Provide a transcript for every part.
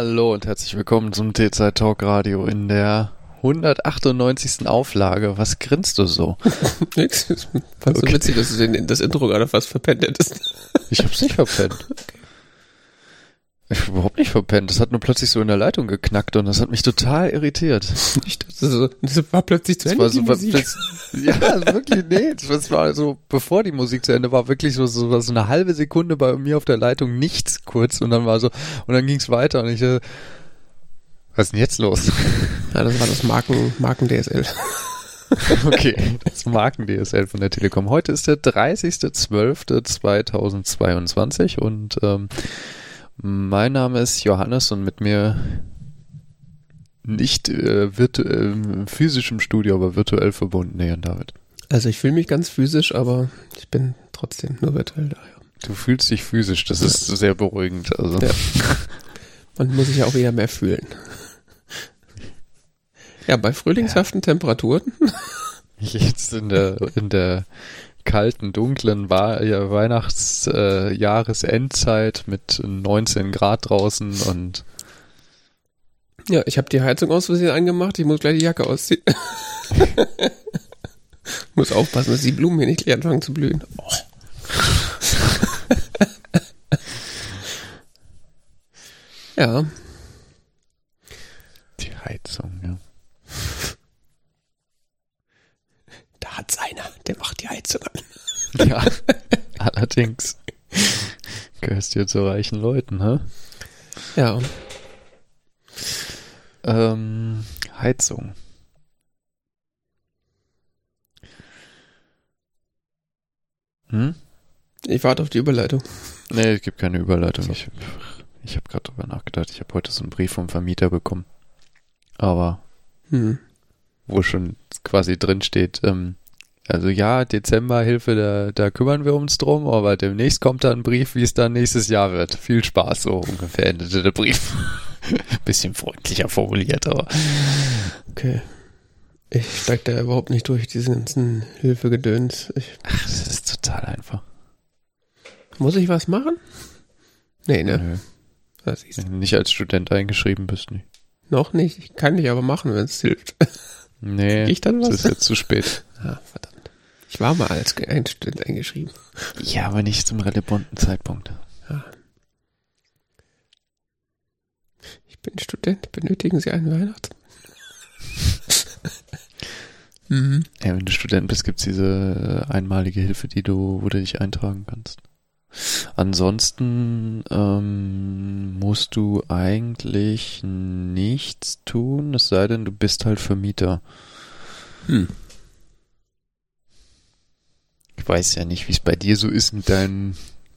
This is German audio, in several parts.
Hallo und herzlich willkommen zum T-Zeit Talk Radio in der 198. Auflage. Was grinst du so? Nix. Fandst Okay. du witzig, dass du den, das Intro gerade fast verpennt hättest. Ich hab's nicht verpennt. Ich hab überhaupt nicht verpennt. Das hat nur plötzlich so in der Leitung geknackt und das hat mich total irritiert. Ich dachte so, das war plötzlich zu Das Ende, war so, die Musik. das, ja, wirklich, nee, das war so, bevor die Musik zu Ende war, wirklich so, so, so eine halbe Sekunde bei mir auf der Leitung nichts kurz und dann war so, und dann ging's weiter und ich, äh, was ist denn jetzt los? Ja, das war das Marken, Marken DSL. Okay, das Marken-DSL von der Telekom. Heute ist der 30.12.2022 und ähm, mein Name ist Johannes und mit mir nicht äh, virtu äh, physisch im Studio, aber virtuell verbunden, Jan David. Also ich fühle mich ganz physisch, aber ich bin trotzdem nur virtuell da. Ja. Du fühlst dich physisch, das ist sehr beruhigend. Also. Ja. Man muss sich ja auch eher mehr fühlen. Ja, bei frühlingshaften Temperaturen. Jetzt in der, in der kalten, dunklen Wa ja, Weihnachts-, äh, mit 19 Grad draußen und Ja, ich habe die Heizung aus Versehen angemacht. Ich muss gleich die Jacke ausziehen. muss aufpassen, dass die Blumen hier nicht gleich anfangen zu blühen. Oh. ja, die Heizung, ja. da hat's einer, der macht die Heizung an. Ja, allerdings. Gehörst du zu reichen Leuten, hä? Ja, Ähm, Heizung. Hm? ich warte auf die Überleitung. Nee, es gibt keine Überleitung. Ich, ich habe gerade drüber nachgedacht. Ich habe heute so einen Brief vom Vermieter bekommen. Aber Hm. wo schon quasi drin steht, ähm, also ja, Dezemberhilfe, da, da kümmern wir uns drum, aber demnächst kommt da ein Brief, wie es dann nächstes Jahr wird. Viel Spaß, so ungefähr endete der Brief. Bisschen freundlicher formuliert, aber Okay. Ich steig da überhaupt nicht durch, diesen ganzen Hilfegedöns. Ich, ach, das ist total einfach. muss ich was machen? Nee, ne? Nö. Das ist Wenn du nicht als Student eingeschrieben bist, nicht. noch nicht. Ich kann ich aber machen, wenn es hilft. Nee, ich dann es was? ist jetzt zu spät. Ah, verdammt. Ich war mal als ein Student eingeschrieben. Ja, aber nicht zum relevanten Zeitpunkt. Ich bin Student. Benötigen Sie einen Weihnachts? mhm. Ja, wenn du Student bist, gibt's diese äh, einmalige Hilfe, die du, wo du dich eintragen kannst. Ansonsten ähm, musst du eigentlich nichts tun, es sei denn, du bist halt Vermieter. Hm. Ich weiß ja nicht, wie es bei dir so ist mit deinen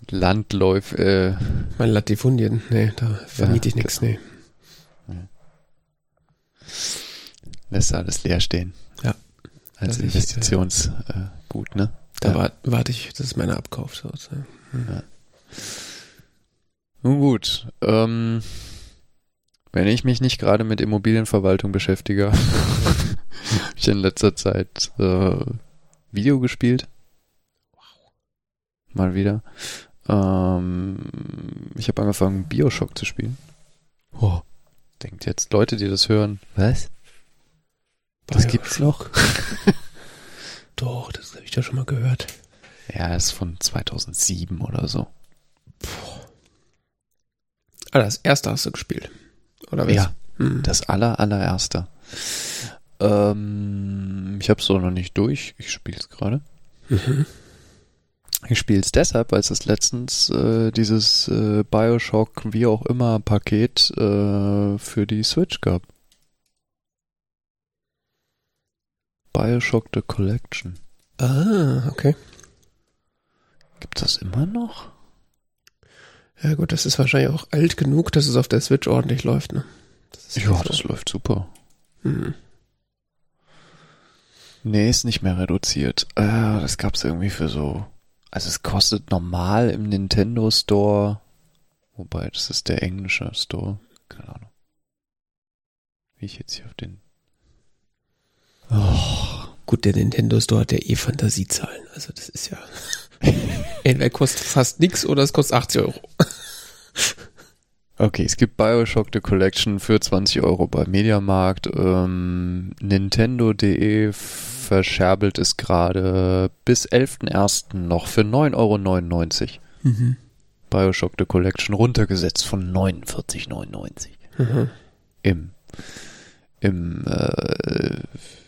Landläuf. Äh, Mein Latifundien. Nee, da vermiete ich nichts. Nee. lässt alles leer stehen. Ja. Als Investitionsgut, äh, gut, ne? Da Ja. wart- warte ich, das ist meine Abkauf. So, so. Nun gut, ähm, wenn ich mich nicht gerade mit Immobilienverwaltung beschäftige, habe ich in letzter Zeit äh, Video gespielt. Mal wieder. Ähm, ich habe angefangen, Bioshock zu spielen. Oh, denkt jetzt Leute, die das hören, was? Das Bioshock. gibt's noch? Doch, das habe ich ja schon mal gehört. Ja, ist von 2007 oder so. Ah, das erste hast du gespielt. Oder was? Ja. Hm. Das aller, allererste. Ähm, ich habe es noch nicht durch. Ich spiele es gerade. Mhm. Ich spiele es deshalb, weil es letztens äh, dieses äh, Bioshock, wie auch immer, Paket äh, für die Switch gab. Bioshock The Collection. Ah, okay. Gibt das immer noch? Ja gut, das ist wahrscheinlich auch alt genug, dass es auf der Switch ordentlich läuft, ne? Das Ja, so. das läuft super. Hm. Nee, ist nicht mehr reduziert. Äh, das gab's irgendwie für so. Also es kostet normal im Nintendo Store. Wobei, das ist der englische Store. Keine Ahnung. Wie ich jetzt hier auf den. Oh, Gut, der Nintendo Store hat ja eh Fantasiezahlen. Also das ist ja. Entweder kostet fast nix oder es kostet 80 Euro. Okay, es gibt Bioshock The Collection für 20 Euro bei Mediamarkt. Ähm, Nintendo.de verscherbelt es gerade bis 11.01. noch für 9,99 Euro. Mhm. Bioshock The Collection runtergesetzt von 49,99 Mhm. im, im äh,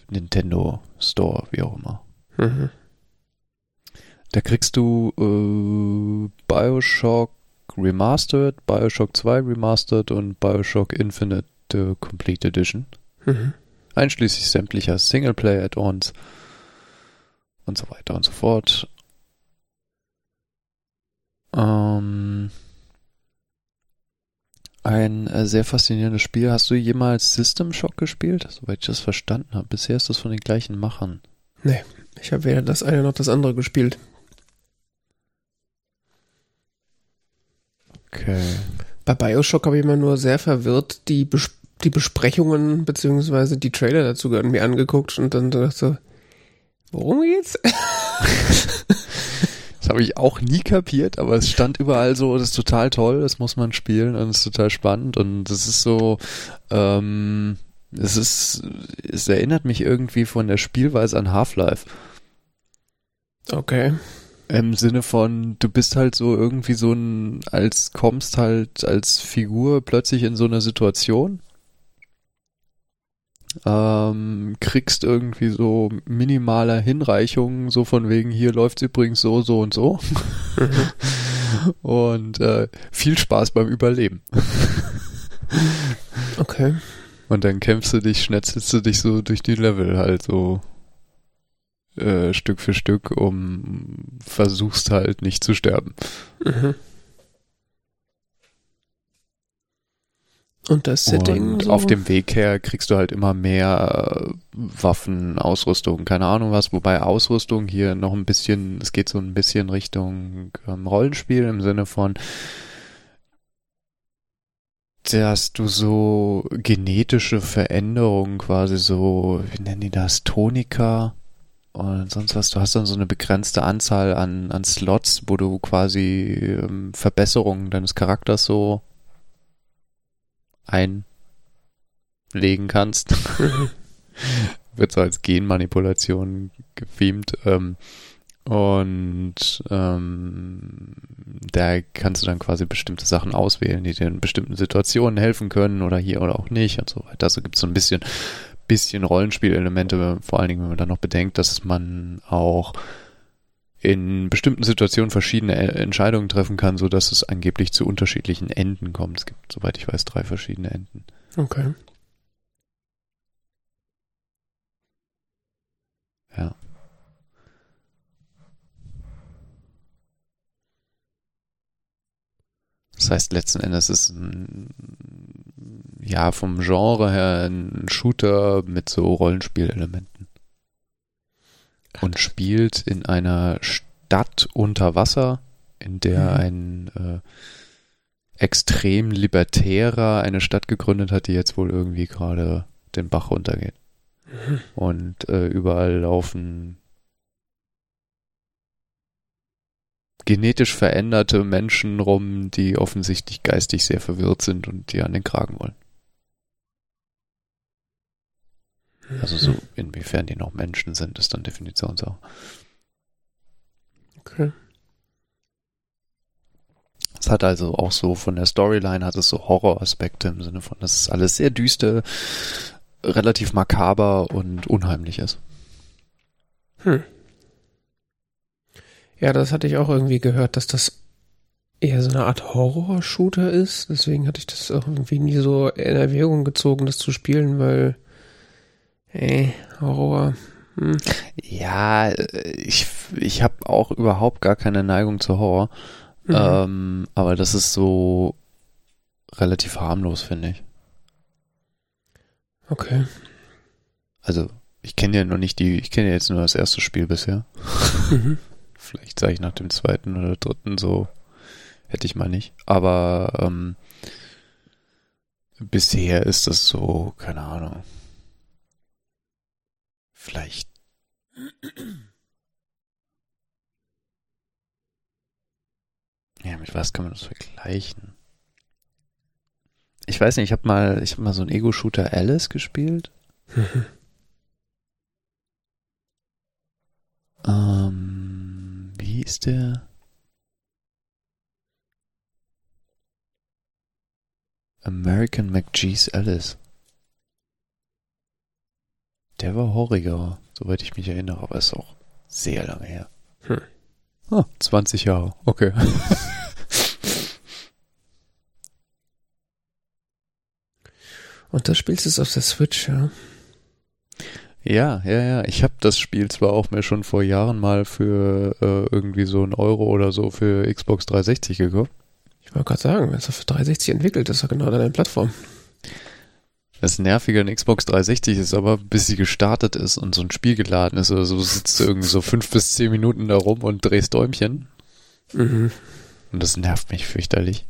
Nintendo Store, wie auch immer. Mhm. Da kriegst du äh, Bioshock Remastered, Bioshock 2 Remastered und Bioshock Infinite äh, Complete Edition. Mhm. Einschließlich sämtlicher Singleplayer-Add-ons und so weiter und so fort. Ähm, ein äh, sehr faszinierendes Spiel. Hast du jemals System Shock gespielt? Soweit ich das verstanden habe. Bisher ist das von den gleichen Machern. Ich habe weder das eine noch das andere gespielt. Okay. Bei Bioshock habe ich immer nur sehr verwirrt die, Bes die Besprechungen beziehungsweise die Trailer dazu mir angeguckt und dann dachte so, worum geht's? Das habe ich auch nie kapiert, aber es stand überall so, das ist total toll, das muss man spielen und es ist total spannend und es ist so, ähm, es ist, es erinnert mich irgendwie von der Spielweise an Half-Life. Okay. Im Sinne von, du bist halt so irgendwie so ein, als kommst halt als Figur plötzlich in so eine Situation, ähm, kriegst irgendwie so minimaler Hinreichungen, so von wegen, hier läuft's übrigens so, so und so. und äh, viel Spaß beim Überleben. Okay. Und dann kämpfst du dich, schnetzelst du dich so durch die Level halt so äh, Stück für Stück, um versuchst halt nicht zu sterben. Mhm. Und das Setting. Und so? auf dem Weg her kriegst du halt immer mehr äh, Waffen, Ausrüstung, keine Ahnung was, wobei Ausrüstung hier noch ein bisschen, es geht so ein bisschen Richtung ähm, Rollenspiel im Sinne von, dass du so genetische Veränderungen quasi so, wie nennen die das, Tonika und sonst was, du hast dann so eine begrenzte Anzahl an, an Slots, wo du quasi ähm, Verbesserungen deines Charakters so einlegen kannst. Wird so als Genmanipulation gefilmt. Ähm, und ähm, da kannst du dann quasi bestimmte Sachen auswählen, die dir in bestimmten Situationen helfen können oder hier oder auch nicht und so weiter. Also gibt es so ein bisschen, bisschen Rollenspielelemente, vor allen Dingen, wenn man dann noch bedenkt, dass man auch in bestimmten Situationen verschiedene äh, Entscheidungen treffen kann, so dass es angeblich zu unterschiedlichen Enden kommt. Es gibt, soweit ich weiß, drei verschiedene Enden. Okay. Ja. Das heißt, letzten Endes ist ein, ja, vom Genre her ein Shooter mit so Rollenspielelementen. Und spielt in einer Stadt unter Wasser, in der Mhm. ein äh, extrem libertärer eine Stadt gegründet hat, die jetzt wohl irgendwie gerade den Bach runtergeht. Mhm. Und äh, überall laufen genetisch veränderte Menschen rum, die offensichtlich geistig sehr verwirrt sind und die an den Kragen wollen. Also so, inwiefern die noch Menschen sind, ist dann Definitionssache. Okay. Es hat also auch so von der Storyline hat es so Horroraspekte im Sinne von, dass es alles sehr düster, relativ makaber und unheimlich ist. Hm. Ja, das hatte ich auch irgendwie gehört, dass das eher so eine Art Horror-Shooter ist. Deswegen hatte ich das auch irgendwie nie so in Erwägung gezogen, das zu spielen, weil, ey, Horror. Hm. Ja, äh, ich, ich habe auch überhaupt gar keine Neigung zu Horror. Mhm. Ähm, aber das ist so relativ harmlos, finde ich. Okay. Also, ich kenne ja noch nicht die, ich kenne ja jetzt nur das erste Spiel bisher. Mhm. Vielleicht sage ich nach dem zweiten oder dritten so, hätte ich mal nicht. Aber ähm, bisher ist das so, keine Ahnung. Vielleicht. Ja, mit was kann man das vergleichen? ich weiß nicht, ich habe mal, ich habe mal so einen Ego-Shooter Alice gespielt. Ähm, wie hieß der? American McGee's Alice. Der war horriger, soweit ich mich erinnere, aber ist auch sehr lange her. Hm. Ah, 20 Jahre, okay. Und das spielst du es auf der Switch, ja? Ja, ja, ja. Ich habe das Spiel zwar auch mir schon vor Jahren mal für äh, irgendwie so einen Euro oder so für Xbox 360 gekauft. Ich wollte gerade sagen, wenn es auf 360 entwickelt ist, ist genau deine Plattform. Das Nervige an Xbox 360 ist aber, bis sie gestartet ist und so ein Spiel geladen ist oder so, sitzt du irgendwie so fünf bis zehn Minuten da rum und drehst Däumchen. Mhm. Und das nervt mich fürchterlich.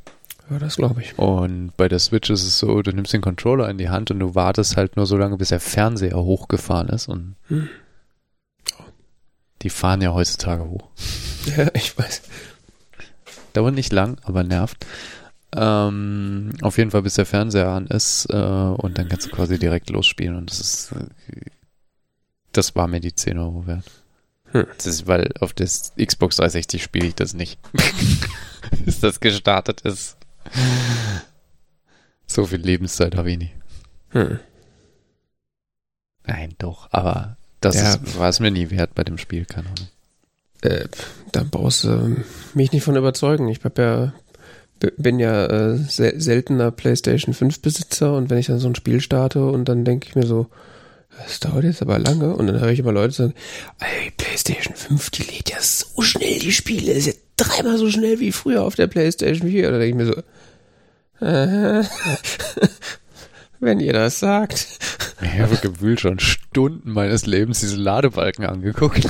Ja, das glaube ich. Und bei der Switch ist es so, du nimmst den Controller in die Hand und du wartest halt nur so lange, bis der Fernseher hochgefahren ist. Und Hm. die fahren ja heutzutage hoch. Ja, ich weiß. Dauert nicht lang, aber nervt. Ähm, auf jeden Fall, bis der Fernseher an ist äh, und dann kannst du quasi direkt losspielen und das ist äh, das war mir die 10 Euro wert. Hm. Das ist, weil auf das Xbox 360 spiele ich das nicht. bis das gestartet ist. So viel Lebenszeit habe ich nicht. Hm. Nein, doch, aber das Ja. war es mir nie wert bei dem Spiel, keine Ahnung. Äh, da brauchst du ähm, mich nicht von überzeugen. Ich hab ja, bin ja äh, sel seltener PlayStation 5 Besitzer und wenn ich dann so ein Spiel starte und dann denke ich mir so, das dauert jetzt aber lange und dann höre ich immer Leute sagen, ey, PlayStation 5, die lädt ja so schnell die Spiele, ist ja dreimal so schnell wie früher auf der PlayStation 4. Da denke ich mir so, äh, wenn ihr das sagt. Ich habe gewühlt schon Stunden meines Lebens diese Ladebalken angeguckt.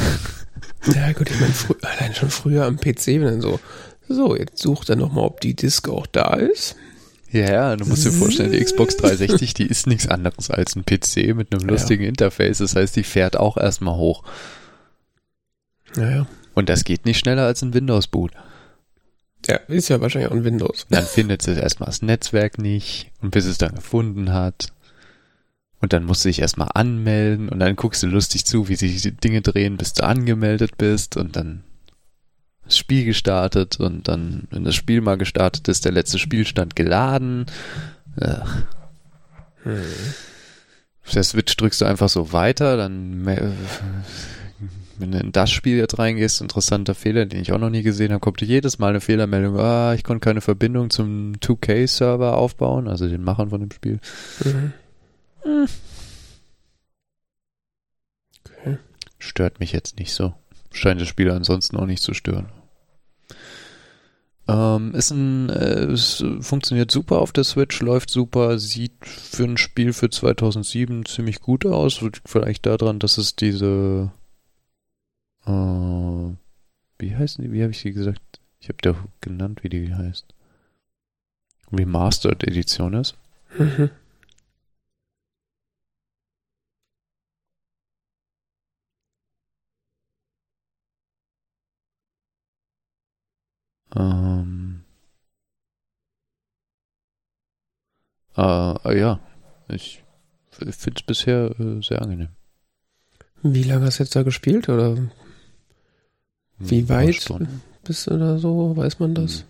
Ja gut, ich meine, allein schon früher am PC, wenn dann so, so, jetzt sucht er nochmal, ob die Disc auch da ist. Ja, ja, du musst dir vorstellen, die Xbox 360, die ist nichts anderes als ein PC mit einem lustigen Interface. Das heißt, die fährt auch erstmal hoch. Naja. Und das geht nicht schneller als ein Windows-Boot. Ja, ist ja wahrscheinlich auch ein Windows. Dann findet es erstmal das Netzwerk nicht und bis es dann gefunden hat. Und dann musst du dich erstmal anmelden und dann guckst du lustig zu, wie sich die Dinge drehen, bis du angemeldet bist und dann das Spiel gestartet und dann, wenn das Spiel mal gestartet ist, der letzte Spielstand geladen. Ach. Auf der Switch drückst du einfach so weiter, dann wenn du in das Spiel jetzt reingehst, interessanter Fehler, den ich auch noch nie gesehen habe, kommt jedes Mal eine Fehlermeldung, ah, ich konnte keine Verbindung zum 2K-Server aufbauen, also den Machern von dem Spiel. Mhm. Okay. Stört mich jetzt nicht so. Scheint das Spiel ansonsten auch nicht zu stören. Ähm, ist ein, äh, es funktioniert super auf der Switch, läuft super, sieht für ein Spiel für 2007 ziemlich gut aus. Vielleicht daran, dass es diese, äh, wie heißen die, wie habe ich sie gesagt? Ich habe der genannt, wie die heißt. Remastered Edition ist. Mhm. Ähm, äh, ja, ich finde es bisher äh, sehr angenehm. Wie lange hast du jetzt da gespielt oder Wie paar weit? Bist du da so? Weiß man das?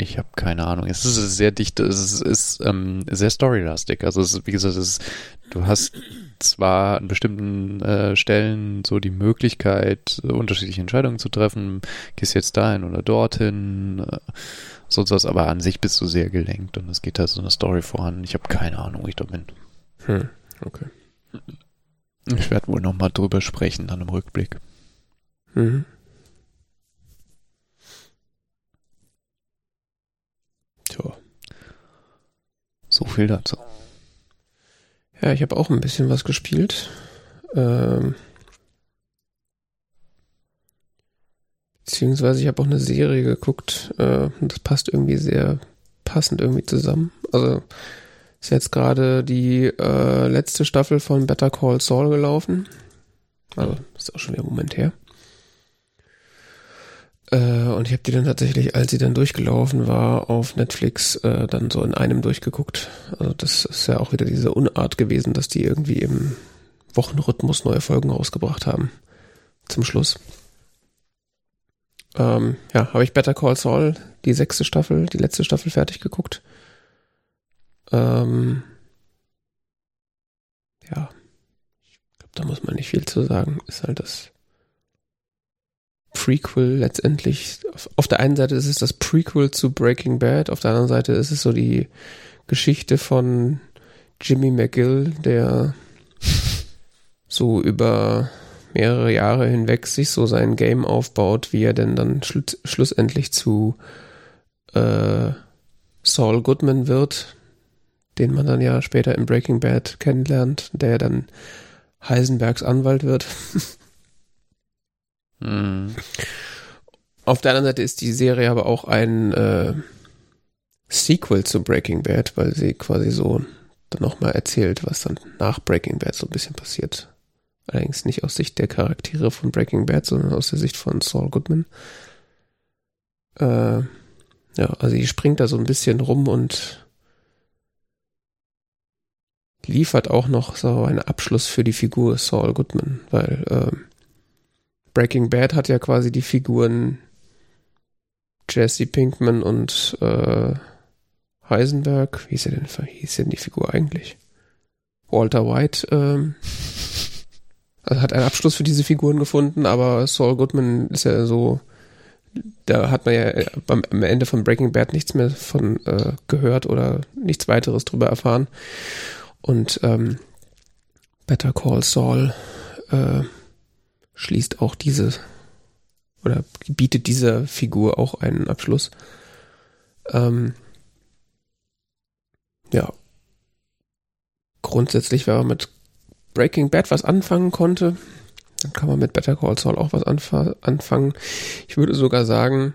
Ich habe keine Ahnung. Es ist sehr dicht, es ist, ähm, sehr storylastig. Also es ist, wie gesagt, es ist, du hast zwar an bestimmten äh, Stellen so die Möglichkeit, äh, unterschiedliche Entscheidungen zu treffen, gehst jetzt dahin oder dorthin, äh, sonst was, aber an sich bist du sehr gelenkt und es geht da so eine Story voran. Ich habe keine Ahnung, wo ich da bin. Hm. Okay. Ich werde wohl nochmal drüber sprechen dann im Rückblick. Mhm. Tja. So viel dazu. Ja, ich habe auch ein bisschen was gespielt. Ähm, beziehungsweise ich habe auch eine Serie geguckt. Äh, das passt irgendwie sehr passend irgendwie zusammen. Also ist jetzt gerade die äh, letzte Staffel von Better Call Saul gelaufen. Also ist auch schon wieder Moment her. Äh, und ich habe die dann tatsächlich, als sie dann durchgelaufen war, auf Netflix äh, dann so in einem durchgeguckt. Also das ist ja auch wieder diese Unart gewesen, dass die irgendwie im Wochenrhythmus neue Folgen rausgebracht haben. Zum Schluss. Ähm, ja, habe ich Better Call Saul, die sechste Staffel, die letzte Staffel fertig geguckt. Ähm, ja, ich glaube, da muss man nicht viel zu sagen. Ist halt das Prequel letztendlich. Auf der einen Seite ist es das Prequel zu Breaking Bad, auf der anderen Seite ist es so die Geschichte von Jimmy McGill, der so über mehrere Jahre hinweg sich so sein Game aufbaut, wie er denn dann schlu schlussendlich zu äh, Saul Goodman wird, den man dann ja später in Breaking Bad kennenlernt, der dann Heisenbergs Anwalt wird. Hm. Auf der anderen Seite ist die Serie aber auch ein äh, Sequel zu Breaking Bad, weil sie quasi so dann nochmal erzählt, was dann nach Breaking Bad so ein bisschen passiert. Allerdings nicht aus Sicht der Charaktere von Breaking Bad, sondern aus der Sicht von Saul Goodman. Äh, ja, also die springt da so ein bisschen rum und liefert auch noch so einen Abschluss für die Figur Saul Goodman, weil äh, Breaking Bad hat ja quasi die Figuren Jesse Pinkman und äh, Heisenberg. Wie hieß er denn, wie hieß denn die Figur eigentlich? Walter White ähm, also hat einen Abschluss für diese Figuren gefunden, aber Saul Goodman ist ja so, da hat man ja am Ende von Breaking Bad nichts mehr von äh, gehört oder nichts weiteres drüber erfahren. Und ähm, Better Call Saul äh, schließt auch diese oder bietet dieser Figur auch einen Abschluss. Ähm, ja. Grundsätzlich, wenn man mit Breaking Bad was anfangen konnte, dann kann man mit Better Call Saul auch was anfangen. Ich würde sogar sagen,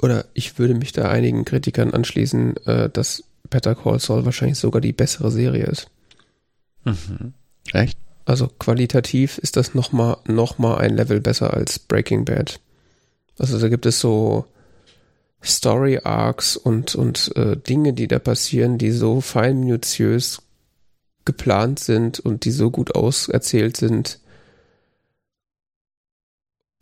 oder ich würde mich da einigen Kritikern anschließen, äh, dass Better Call Saul wahrscheinlich sogar die bessere Serie ist. Mhm. Echt? Also qualitativ ist das nochmal noch mal ein Level besser als Breaking Bad. Also da gibt es so Story Arcs und, und äh, Dinge, die da passieren, die so fein minutiös geplant sind und die so gut auserzählt sind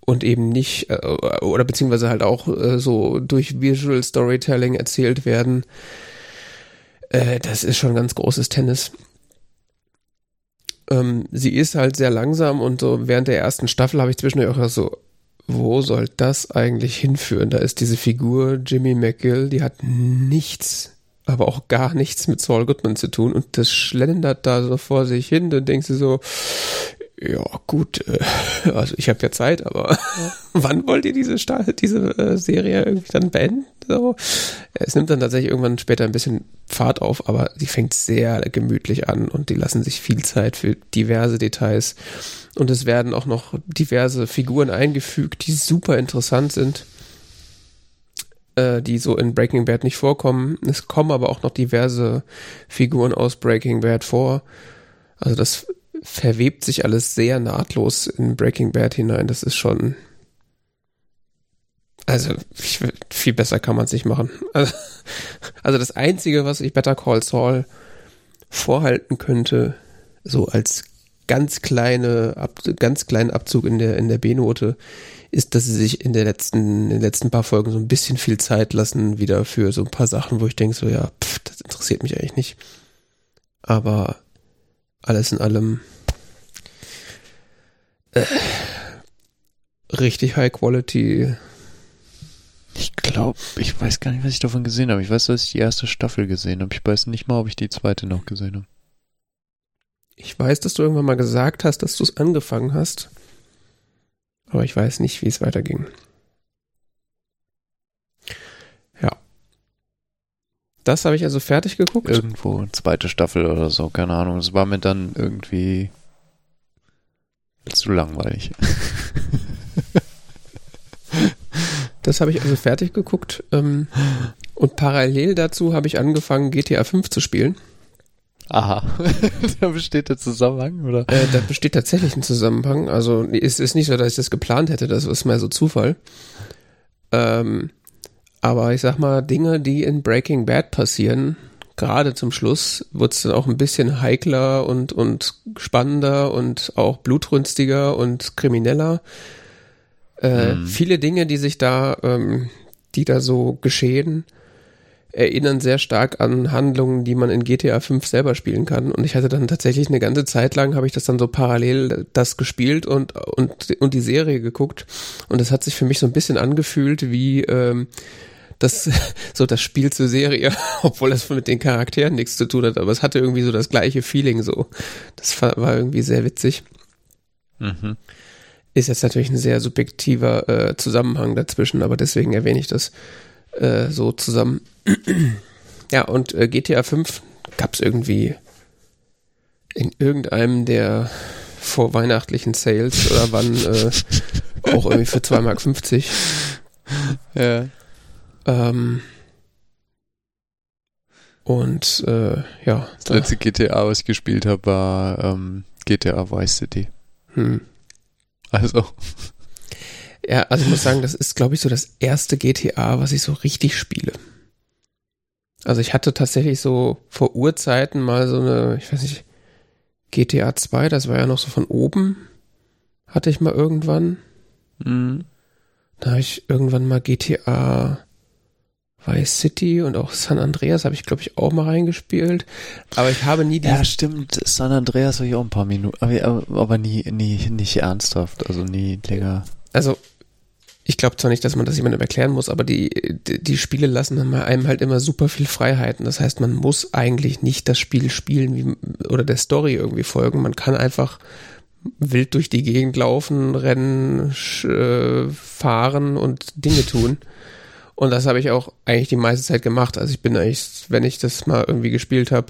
und eben nicht, äh, oder beziehungsweise halt auch äh, so durch Visual Storytelling erzählt werden. Äh, das ist schon ganz großes Tennis. Ähm, sie ist halt sehr langsam und so während der ersten Staffel habe ich zwischendurch auch so, wo soll das eigentlich hinführen? Da ist diese Figur Jimmy McGill, die hat nichts, aber auch gar nichts mit Saul Goodman zu tun und das schlendert da so vor sich hin, dann denkst du so, ja, gut, äh, also ich habe ja Zeit, aber ja. wann wollt ihr diese, diese äh, Serie irgendwie dann beenden? So. Es nimmt dann tatsächlich irgendwann später ein bisschen Fahrt auf, aber sie fängt sehr gemütlich an und die lassen sich viel Zeit für diverse Details. Und es werden auch noch diverse Figuren eingefügt, die super interessant sind, äh, die so in Breaking Bad nicht vorkommen. Es kommen aber auch noch diverse Figuren aus Breaking Bad vor. Also das verwebt sich alles sehr nahtlos in Breaking Bad hinein. Das ist schon. Also, viel besser kann man es nicht machen. Also, also, das Einzige, was ich Better Call Saul vorhalten könnte, so als ganz kleine, ganz kleinen Abzug in der, in der B-Note, ist, dass sie sich in der letzten, in den letzten paar Folgen so ein bisschen viel Zeit lassen, wieder für so ein paar Sachen, wo ich denke, so, ja, pff, das interessiert mich eigentlich nicht. Aber alles in allem äh, richtig High Quality. Ich glaube, ich weiß gar nicht, was ich davon gesehen habe. Ich weiß, dass ich die erste Staffel gesehen habe. Ich weiß nicht mal, ob ich die zweite noch gesehen habe. Ich weiß, dass du irgendwann mal gesagt hast, dass du es angefangen hast. Aber ich weiß nicht, wie es weiterging. Das habe ich also fertig geguckt. Irgendwo, zweite Staffel oder so, keine Ahnung. Es war mir dann irgendwie zu langweilig. das habe ich also fertig geguckt. Ähm, und parallel dazu habe ich angefangen, GTA 5 zu spielen. Aha. da besteht der Zusammenhang, oder? Äh, da besteht tatsächlich ein Zusammenhang. Also es ist nicht so, dass ich das geplant hätte, das ist mehr so Zufall. Ähm, aber ich sag mal, Dinge, die in Breaking Bad passieren, gerade zum Schluss, wird es dann auch ein bisschen heikler und, und spannender und auch blutrünstiger und krimineller. Äh, hm. Viele Dinge, die sich da, ähm, die da so geschehen, erinnern sehr stark an Handlungen, die man in GTA 5 selber spielen kann. Und ich hatte dann tatsächlich eine ganze Zeit lang, habe ich das dann so parallel das gespielt und, und, und die Serie geguckt. Und es hat sich für mich so ein bisschen angefühlt wie ähm, das, so das Spiel zur Serie, obwohl das mit den Charakteren nichts zu tun hat, aber es hatte irgendwie so das gleiche Feeling so. Das war, irgendwie sehr witzig. Mhm. Ist jetzt natürlich ein sehr subjektiver äh, Zusammenhang dazwischen, aber deswegen erwähne ich das äh, so zusammen. ja, und äh, GTA 5 gab es irgendwie in irgendeinem der vorweihnachtlichen Sales oder wann äh, auch irgendwie für 2,50 Mark. Ja. Ähm, und äh, ja. Das letzte GTA, was ich gespielt habe, war ähm, GTA Vice City. Hm. Also. Ja, also ich muss sagen, das ist, glaube ich, so das erste GTA, was ich so richtig spiele. Also ich hatte tatsächlich so vor Urzeiten mal so eine, ich weiß nicht, GTA 2, das war ja noch so von oben, hatte ich mal irgendwann. Mhm. Da habe ich irgendwann mal GTA Vice City und auch San Andreas habe ich, glaube ich, auch mal reingespielt. Aber ich habe nie die. Ja, stimmt. San Andreas habe ich auch ein paar Minuten, aber, aber nie, nie, nicht ernsthaft, also nie länger. Also ich glaube zwar nicht, dass man das jemandem erklären muss, aber die, die, die Spiele lassen einem halt immer super viel Freiheiten. Das heißt, man muss eigentlich nicht das Spiel spielen wie, oder der Story irgendwie folgen. Man kann einfach wild durch die Gegend laufen, rennen, äh, fahren und Dinge tun. Und das habe ich auch eigentlich die meiste Zeit gemacht. Also ich bin eigentlich, wenn ich das mal irgendwie gespielt habe,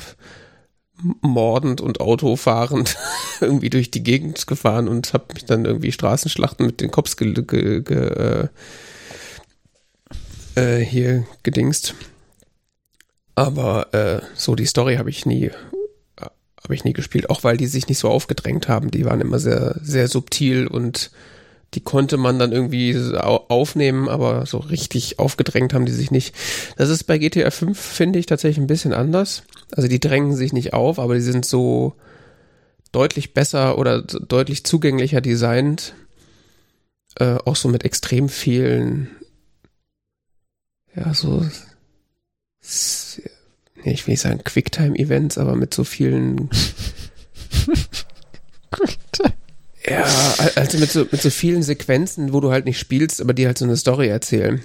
mordend und autofahrend irgendwie durch die Gegend gefahren und habe mich dann irgendwie Straßenschlachten mit den Cops ge, ge, ge, äh, äh, hier gedingst. Aber äh, so die Story habe ich nie habe ich nie gespielt, auch weil die sich nicht so aufgedrängt haben. Die waren immer sehr sehr subtil und die konnte man dann irgendwie aufnehmen, aber so richtig aufgedrängt haben die sich nicht. Das ist bei GTA 5, finde ich, tatsächlich ein bisschen anders. Also die drängen sich nicht auf, aber die sind so deutlich besser oder deutlich zugänglicher designt. Äh, auch so mit extrem vielen, ja, so, nee, ich will nicht sagen Quicktime-Events, aber mit so vielen Ja, also mit so, mit so vielen Sequenzen, wo du halt nicht spielst, aber die halt so eine Story erzählen.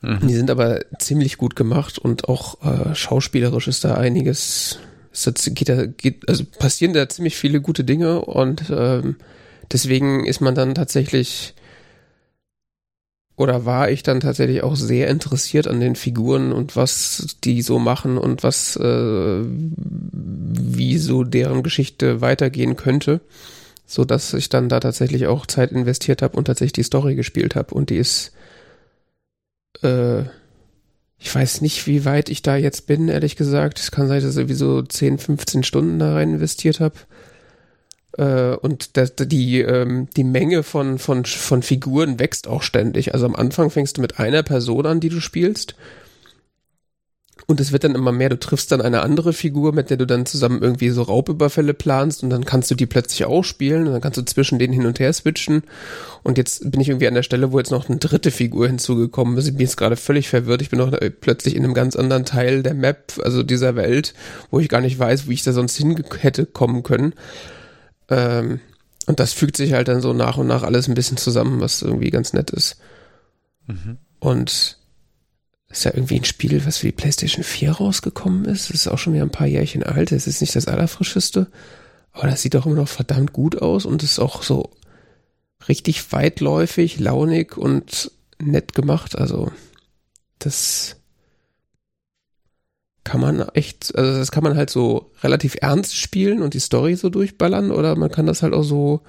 Mhm. Die sind aber ziemlich gut gemacht und auch äh, schauspielerisch ist da einiges, ist da, geht da, geht, also passieren da ziemlich viele gute Dinge und ähm, deswegen ist man dann tatsächlich oder war ich dann tatsächlich auch sehr interessiert an den Figuren und was die so machen und was äh, wie so deren Geschichte weitergehen könnte so dass ich dann da tatsächlich auch Zeit investiert habe und tatsächlich die Story gespielt habe und die ist äh, ich weiß nicht, wie weit ich da jetzt bin, ehrlich gesagt. Es kann sein, dass ich sowieso 10, 15 Stunden da rein investiert habe. Äh, und das, die, ähm, die Menge von, von, von Figuren wächst auch ständig. Also am Anfang fängst du mit einer Person an, die du spielst. Und es wird dann immer mehr, du triffst dann eine andere Figur, mit der du dann zusammen irgendwie so Raubüberfälle planst und dann kannst du die plötzlich auch spielen und dann kannst du zwischen denen hin und her switchen. Und jetzt bin ich irgendwie an der Stelle, wo jetzt noch eine dritte Figur hinzugekommen ist. Ich bin jetzt gerade völlig verwirrt. Ich bin noch äh, plötzlich in einem ganz anderen Teil der Map, also dieser Welt, wo ich gar nicht weiß, wie ich da sonst hin hätte kommen können. Ähm, und das fügt sich halt dann so nach und nach alles ein bisschen zusammen, was irgendwie ganz nett ist. Mhm. Und ist ja irgendwie ein Spiel, was für die PlayStation 4 rausgekommen ist. Das ist auch schon wieder ein paar Jährchen alt. Es ist nicht das allerfrischeste. Aber das sieht doch immer noch verdammt gut aus und ist auch so richtig weitläufig, launig und nett gemacht. Also, das kann man echt, also das kann man halt so relativ ernst spielen und die Story so durchballern oder man kann das halt auch so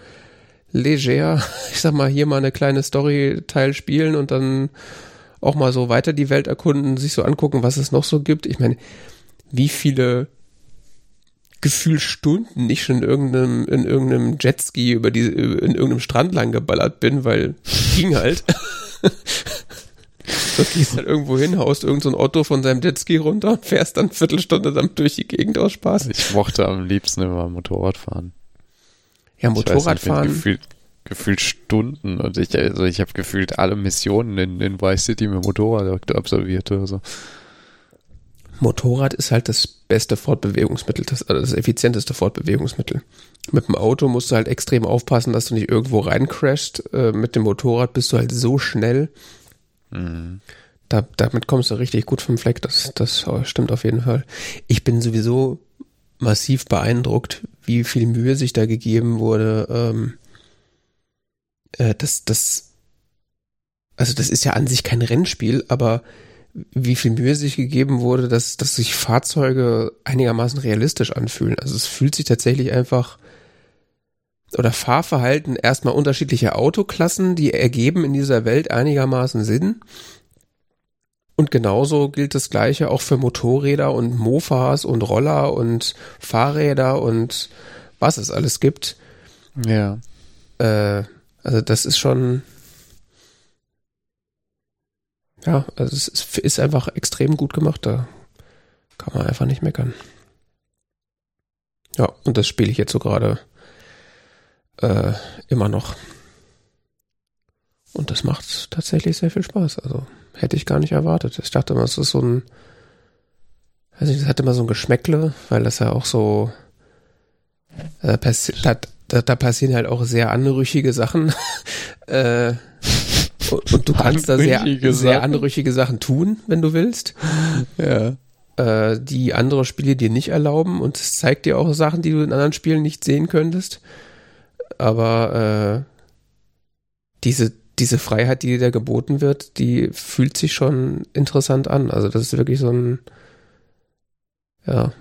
leger, ich sag mal, hier mal eine kleine Story-Teil spielen und dann auch mal so weiter die Welt erkunden, sich so angucken, was es noch so gibt. Ich meine, wie viele Gefühl Stunden nicht schon in irgendeinem, in irgendeinem Jetski über die, in irgendeinem Strand lang geballert bin, weil ging halt. Du gehst halt irgendwo hin, haust irgendein so Otto von seinem Jetski runter und fährst dann eine Viertelstunde damit durch die Gegend aus Spaß. Ich mochte am liebsten immer Motorrad fahren. Ja, Motorradfahren. Gefühlt, gefühlt Stunden und ich, also ich habe gefühlt alle Missionen in, in Vice City mit Motorrad absolviert oder so. Motorrad ist halt das beste Fortbewegungsmittel, das, also das effizienteste Fortbewegungsmittel. Mit dem Auto musst du halt extrem aufpassen, dass du nicht irgendwo reincrasht. Äh, mit dem Motorrad bist du halt so schnell. Mhm. Da, damit kommst du richtig gut vom Fleck, das, das stimmt auf jeden Fall. Ich bin sowieso massiv beeindruckt, wie viel Mühe sich da gegeben wurde. Ähm, äh, das, das, also das ist ja an sich kein Rennspiel, aber wie viel Mühe sich gegeben wurde, dass, dass sich Fahrzeuge einigermaßen realistisch anfühlen. Also es fühlt sich tatsächlich einfach oder Fahrverhalten erstmal unterschiedliche Autoklassen, die ergeben in dieser Welt einigermaßen Sinn. Und genauso gilt das Gleiche auch für Motorräder und Mofas und Roller und Fahrräder und was es alles gibt. Ja. Äh, also das ist schon, ja, also es ist einfach extrem gut gemacht. Da kann man einfach nicht meckern. Ja, und das spiele ich jetzt so gerade äh, immer noch. Und das macht tatsächlich sehr viel Spaß. Also hätte ich gar nicht erwartet. Ich dachte immer, es ist so ein, weiß nicht, das hat immer so ein Geschmäckle, weil das ja auch so, äh, da, da, da passieren halt auch sehr anrüchige Sachen. äh, und, und, du kannst da sehr, sehr anrüchige Sachen tun, wenn du willst. Ja. Äh, die andere Spiele dir nicht erlauben. Und es zeigt dir auch Sachen, die du in anderen Spielen nicht sehen könntest. Aber äh, diese, diese Freiheit, die dir da geboten wird, die fühlt sich schon interessant an. Also das ist wirklich so ein, ja,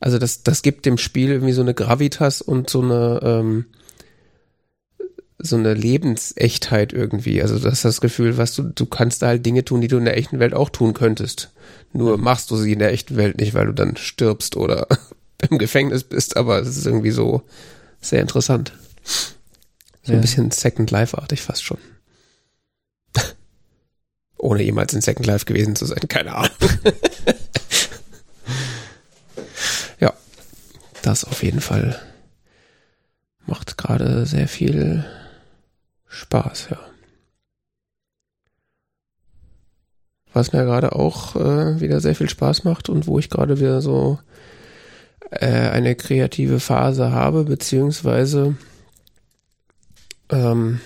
also das, das gibt dem Spiel irgendwie so eine Gravitas und so eine, ähm, so eine Lebensechtheit irgendwie. Also das ist das Gefühl, was du, du kannst da halt Dinge tun, die du in der echten Welt auch tun könntest. Nur mhm. machst du sie in der echten Welt nicht, weil du dann stirbst oder im Gefängnis bist, aber es ist irgendwie so sehr interessant. So ja. ein bisschen Second Life-artig fast schon. Ohne jemals in Second Life gewesen zu sein, keine Ahnung. das auf jeden Fall macht gerade sehr viel Spaß, ja. Was mir gerade auch äh, wieder sehr viel Spaß macht und wo ich gerade wieder so äh, eine kreative Phase habe, beziehungsweise ähm,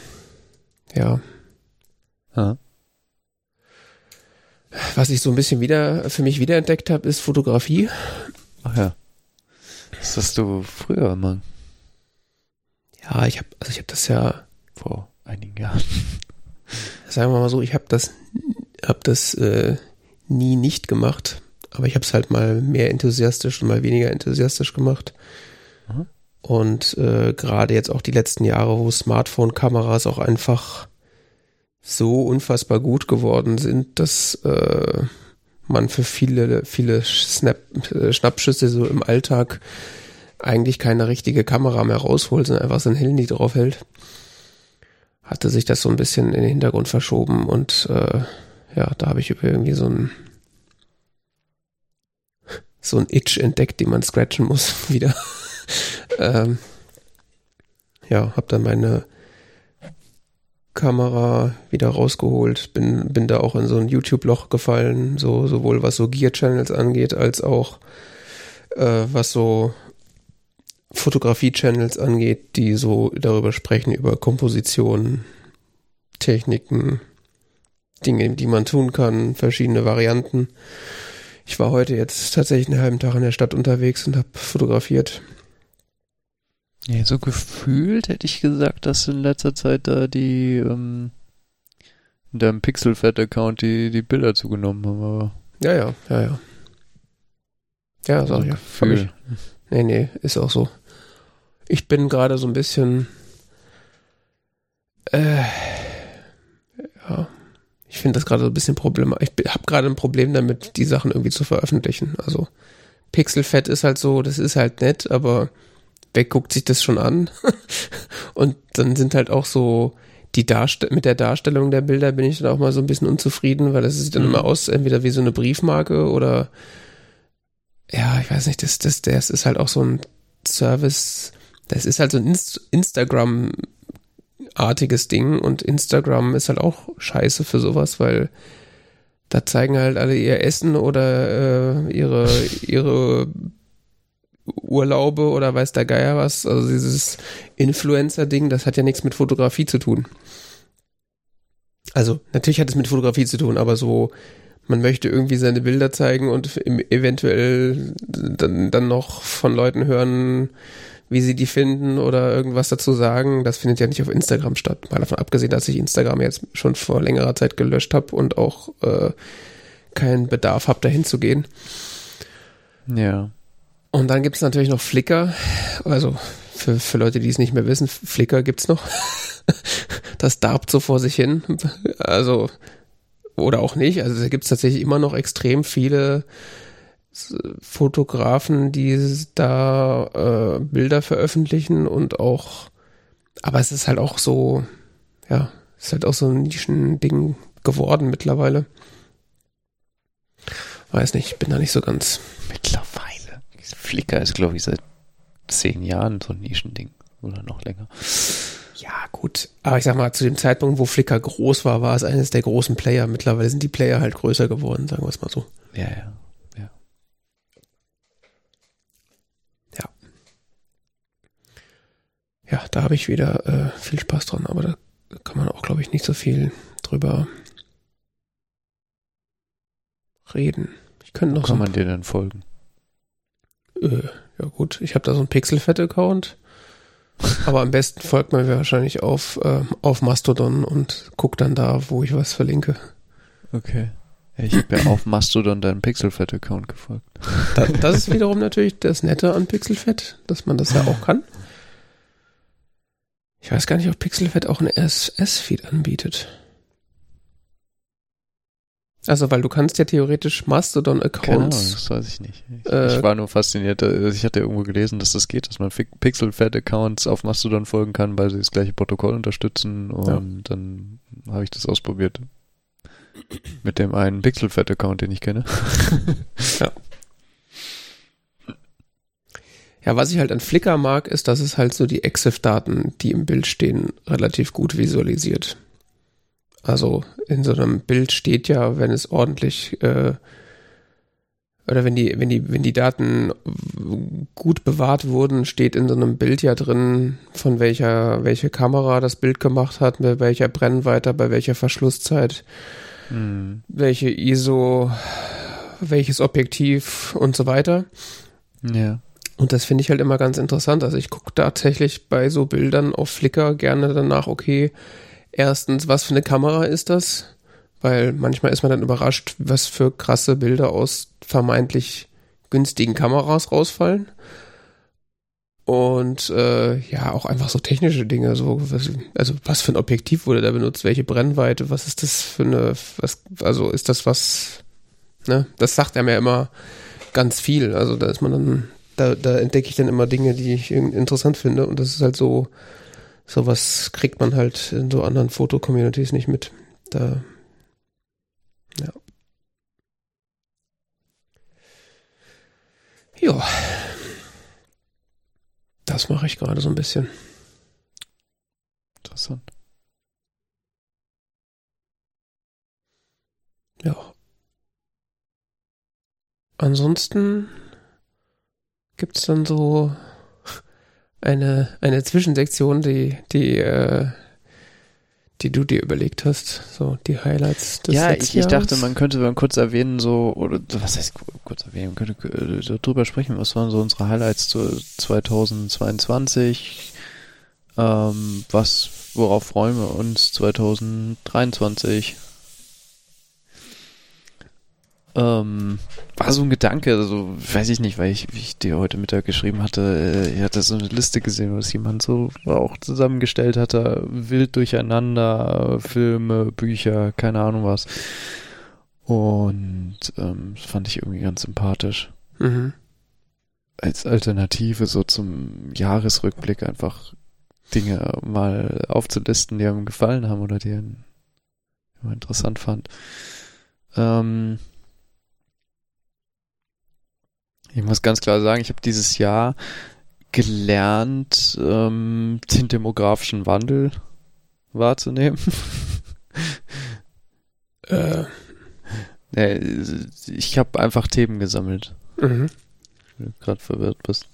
ja. ja. Was ich so ein bisschen wieder für mich wiederentdeckt habe, ist Fotografie. Ach ja. Das hast du früher immer. Ja, ich habe also ich habe das ja vor einigen Jahren. Sagen wir mal so, ich habe das, hab das äh, nie nicht gemacht, aber ich habe es halt mal mehr enthusiastisch und mal weniger enthusiastisch gemacht. Mhm. Und äh, gerade jetzt auch die letzten Jahre, wo Smartphone-Kameras auch einfach so unfassbar gut geworden sind, dass äh, man für viele, viele Snap, äh, Schnappschüsse so im Alltag eigentlich keine richtige Kamera mehr rausholt, sondern einfach sein Handy drauf hält hatte sich das so ein bisschen in den Hintergrund verschoben und äh, ja, da habe ich irgendwie so ein so ein Itch entdeckt, den man scratchen muss wieder. ähm, ja, habe dann meine Kamera wieder rausgeholt, bin bin da auch in so ein YouTube-Loch gefallen, so sowohl was so Gear-Channels angeht als auch äh, was so Fotografie-Channels angeht, die so darüber sprechen, über Kompositionen, Techniken, Dinge, die man tun kann, verschiedene Varianten. Ich war heute jetzt tatsächlich einen halben Tag in der Stadt unterwegs und habe fotografiert. Ja, so gefühlt hätte ich gesagt, dass in letzter Zeit da die ähm, in deinem Pixelfed-Account die, die Bilder zugenommen haben, aber. Ja, ja, ja, ja. Ja, sag ich ja. Gefühl. Nee, nee, ist auch so. Ich bin gerade so ein bisschen, äh, ja, ich finde das gerade so ein bisschen problematisch. Ich habe gerade ein Problem damit, die Sachen irgendwie zu veröffentlichen. Also Pixelfett ist halt so, das ist halt nett, aber wer guckt sich das schon an? und dann sind halt auch so die Darst mit der Darstellung der Bilder bin ich dann auch mal so ein bisschen unzufrieden, weil das sieht dann mhm. immer aus, entweder wie so eine Briefmarke oder ja, ich weiß nicht, das, das, das ist halt auch so ein Service, das ist halt so ein Inst Instagram-artiges Ding und Instagram ist halt auch scheiße für sowas, weil da zeigen halt alle ihr Essen oder äh, ihre, ihre Urlaube oder weiß der Geier was. Also dieses Influencer-Ding, das hat ja nichts mit Fotografie zu tun. Also natürlich hat es mit Fotografie zu tun, aber so, man möchte irgendwie seine Bilder zeigen und eventuell dann, dann noch von Leuten hören, wie sie die finden oder irgendwas dazu sagen. Das findet ja nicht auf Instagram statt. Mal davon abgesehen, dass ich Instagram jetzt schon vor längerer Zeit gelöscht habe und auch äh, keinen Bedarf habe, dahin zu gehen. Ja. Und dann gibt es natürlich noch Flickr. Also für, für Leute, die es nicht mehr wissen, Flickr gibt's noch. das darbt so vor sich hin. Also, oder auch nicht. Also da gibt's tatsächlich immer noch extrem viele Fotografen, die da äh, Bilder veröffentlichen und auch, aber es ist halt auch so, ja, es ist halt auch so ein Nischending geworden mittlerweile. Weiß nicht, bin da nicht so ganz. Mittlerweile. Flickr ist, glaube ich, seit zehn Jahren so ein Nischending oder noch länger. Ja, gut. Aber ich sag mal, zu dem Zeitpunkt, wo Flickr groß war, war es eines der großen Player. Mittlerweile sind die Player halt größer geworden, sagen wir es mal so. Ja, ja. Ja. Ja, ja da habe ich wieder äh, viel Spaß dran, aber da kann man auch, glaube ich, nicht so viel drüber reden. Ich könnte noch Kann so man dir denn folgen? Äh, ja gut, ich habe da so einen Pixelfett-Account. Aber am besten folgt man mir wahrscheinlich auf, äh, auf Mastodon und guckt dann da, wo ich was verlinke. Okay. Ich habe ja auf Mastodon deinen Pixelfett-Account gefolgt. Das, das ist wiederum natürlich das Nette an Pixelfett, dass man das ja auch kann. Ich weiß gar nicht, ob Pixelfett auch einen RSS-Feed anbietet. Also, weil du kannst ja theoretisch Mastodon-Accounts. Genau, das weiß ich nicht. Ich, äh, ich war nur fasziniert. Ich hatte irgendwo gelesen, dass das geht, dass man Pixel-Fed-Accounts auf Mastodon folgen kann, weil sie das gleiche Protokoll unterstützen. Und ja. dann habe ich das ausprobiert. Mit dem einen Pixel-Fed-Account, den ich kenne. ja. Ja, was ich halt an Flickr mag, ist, dass es halt so die EXIF-Daten, die im Bild stehen, relativ gut visualisiert. Also in so einem Bild steht ja, wenn es ordentlich äh, oder wenn die, wenn die, wenn die Daten gut bewahrt wurden, steht in so einem Bild ja drin, von welcher, welche Kamera das Bild gemacht hat, bei welcher Brennweite, bei welcher Verschlusszeit, mhm. welche ISO, welches Objektiv und so weiter. Ja. Und das finde ich halt immer ganz interessant. Also ich gucke tatsächlich bei so Bildern auf Flickr gerne danach, okay, Erstens, was für eine Kamera ist das? Weil manchmal ist man dann überrascht, was für krasse Bilder aus vermeintlich günstigen Kameras rausfallen. Und äh, ja, auch einfach so technische Dinge, so was, also was für ein Objektiv wurde da benutzt, welche Brennweite, was ist das für eine, was, also ist das was, ne? Das sagt er mir immer ganz viel. Also da ist man dann, da, da entdecke ich dann immer Dinge, die ich interessant finde. Und das ist halt so, sowas kriegt man halt in so anderen Foto-Communities nicht mit. Da, ja. Ja. Das mache ich gerade so ein bisschen. Interessant. Ja. Ansonsten gibt's dann so eine, eine Zwischensektion, die, die, äh, die du dir überlegt hast, so die Highlights des Ja, ich, ich dachte, man könnte mal kurz erwähnen, so, oder was heißt kurz erwähnen, man könnte äh, so drüber sprechen, was waren so unsere Highlights zu 2022, ähm, was, worauf freuen wir uns 2023? Ähm, war so ein Gedanke, also weiß ich nicht, weil ich, wie ich dir heute Mittag geschrieben hatte, äh, ich hatte so eine Liste gesehen, was jemand so auch zusammengestellt hatte, wild durcheinander, Filme, Bücher, keine Ahnung was. Und ähm, fand ich irgendwie ganz sympathisch. Mhm. als Alternative so zum Jahresrückblick einfach Dinge mal aufzulisten, die einem gefallen haben oder die man interessant fand. Ähm, ich muss ganz klar sagen, ich habe dieses Jahr gelernt, ähm, den demografischen Wandel wahrzunehmen. äh. Ich habe einfach Themen gesammelt. Mhm. Wenn du gerade verwirrt bist.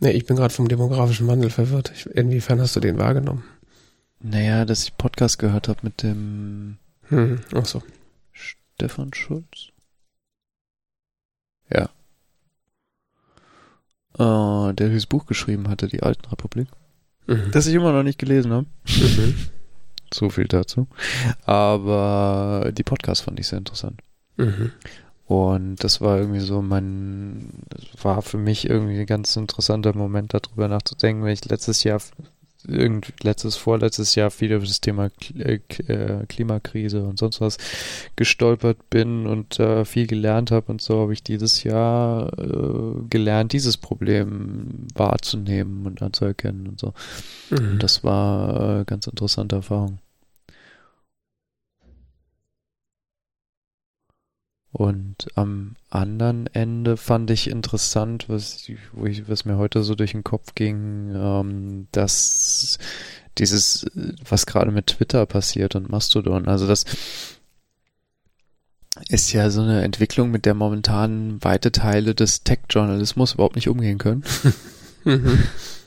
Nee, ich bin gerade vom demografischen Wandel verwirrt. Ich, inwiefern hast du den wahrgenommen? Naja, dass ich Podcast gehört habe mit dem hm, ach so. Stefan Schulz. Ja. Uh, der dieses Buch geschrieben hatte, die Alten Republik. Mhm. Das ich immer noch nicht gelesen habe. Mhm. so viel dazu. Aber die Podcasts fand ich sehr interessant. Mhm. Und das war irgendwie so mein, das war für mich irgendwie ein ganz interessanter Moment, darüber nachzudenken, wenn ich letztes Jahr irgendwie letztes, vorletztes Jahr viel über das Thema äh, äh, Klimakrise und sonst was gestolpert bin und äh, viel gelernt habe und so habe ich dieses Jahr äh, gelernt, dieses Problem wahrzunehmen und anzuerkennen und so. Mhm. Und das war äh, ganz interessante Erfahrung. Und am anderen Ende fand ich interessant, was, wo ich, was mir heute so durch den Kopf ging, ähm, dass dieses, was gerade mit Twitter passiert und Mastodon, also das ist ja so eine Entwicklung, mit der momentan weite Teile des Tech-Journalismus überhaupt nicht umgehen können. mhm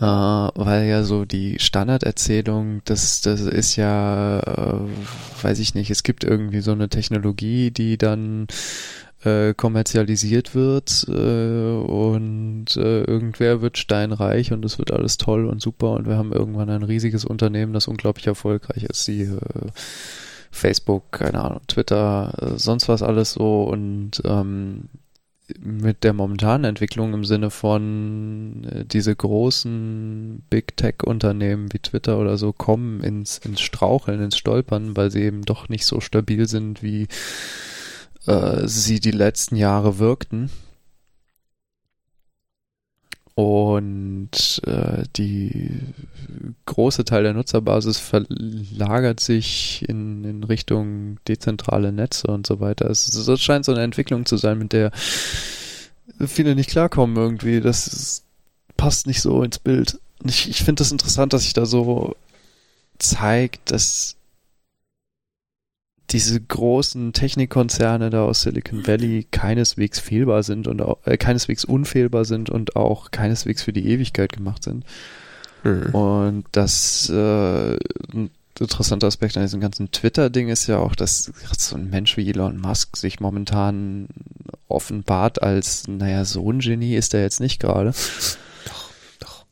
äh, weil ja so die Standarderzählung, das, das ist ja, äh, weiß ich nicht, es gibt irgendwie so eine Technologie, die dann äh, kommerzialisiert wird äh, und äh, irgendwer wird steinreich und es wird alles toll und super und wir haben irgendwann ein riesiges Unternehmen, das unglaublich erfolgreich ist, die äh, Facebook, keine Ahnung, Twitter, äh, sonst was alles so und ähm, mit der momentanen Entwicklung im Sinne von äh, diese großen Big Tech Unternehmen wie Twitter oder so kommen ins, ins Straucheln, ins Stolpern, weil sie eben doch nicht so stabil sind, wie äh, sie die letzten Jahre wirkten. Und äh, die große Teil der Nutzerbasis verlagert sich in, in Richtung dezentrale Netze und so weiter. Es, es scheint so eine Entwicklung zu sein, mit der viele nicht klarkommen irgendwie. Das ist, passt nicht so ins Bild. ich, ich finde das interessant, dass sich da so zeigt, dass diese großen Technikkonzerne da aus Silicon Valley keineswegs fehlbar sind und auch, äh, keineswegs unfehlbar sind und auch keineswegs für die Ewigkeit gemacht sind. Mhm. Und das äh, ein interessanter Aspekt an diesem ganzen Twitter-Ding ist ja auch, dass so ein Mensch wie Elon Musk sich momentan offenbart als, naja, so ein Genie ist er jetzt nicht gerade. Doch, doch.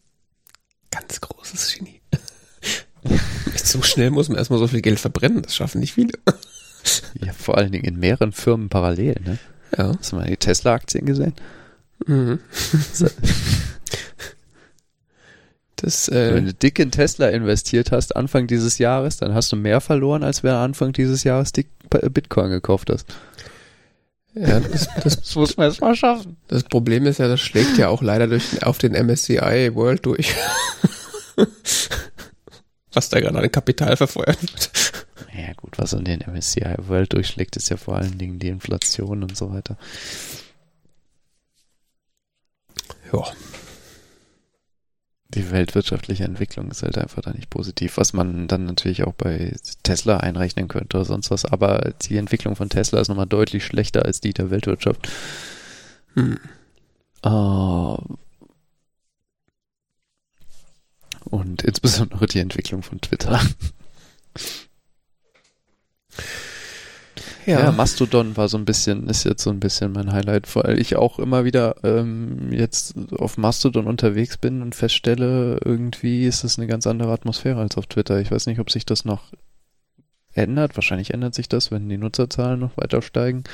Ganz großes Genie. so schnell muss man erstmal so viel Geld verbrennen, das schaffen nicht viele. Ja, vor allen Dingen in mehreren Firmen parallel, ne? Ja. Hast du mal die Tesla-Aktien gesehen? Mhm. Das, äh, Wenn du dick in Tesla investiert hast Anfang dieses Jahres, dann hast du mehr verloren, als wenn du Anfang dieses Jahres dick Bitcoin gekauft hast. Ja, das, das, das muss man erst mal schaffen. Das Problem ist ja, das schlägt ja auch leider durch, auf den MSCI World durch. Was da gerade an Kapital verfeuert wird. Ja gut, was an den MSCI World durchschlägt, ist ja vor allen Dingen die Inflation und so weiter. Ja. Die weltwirtschaftliche Entwicklung ist halt einfach da nicht positiv, was man dann natürlich auch bei Tesla einrechnen könnte oder sonst was. Aber die Entwicklung von Tesla ist nochmal deutlich schlechter als die der Weltwirtschaft. Hm. Uh, und insbesondere die Entwicklung von Twitter. Ja. ja. Mastodon war so ein bisschen, ist jetzt so ein bisschen mein Highlight, weil ich auch immer wieder ähm, jetzt auf Mastodon unterwegs bin und feststelle, irgendwie ist es eine ganz andere Atmosphäre als auf Twitter. Ich weiß nicht, ob sich das noch ändert. Wahrscheinlich ändert sich das, wenn die Nutzerzahlen noch weiter steigen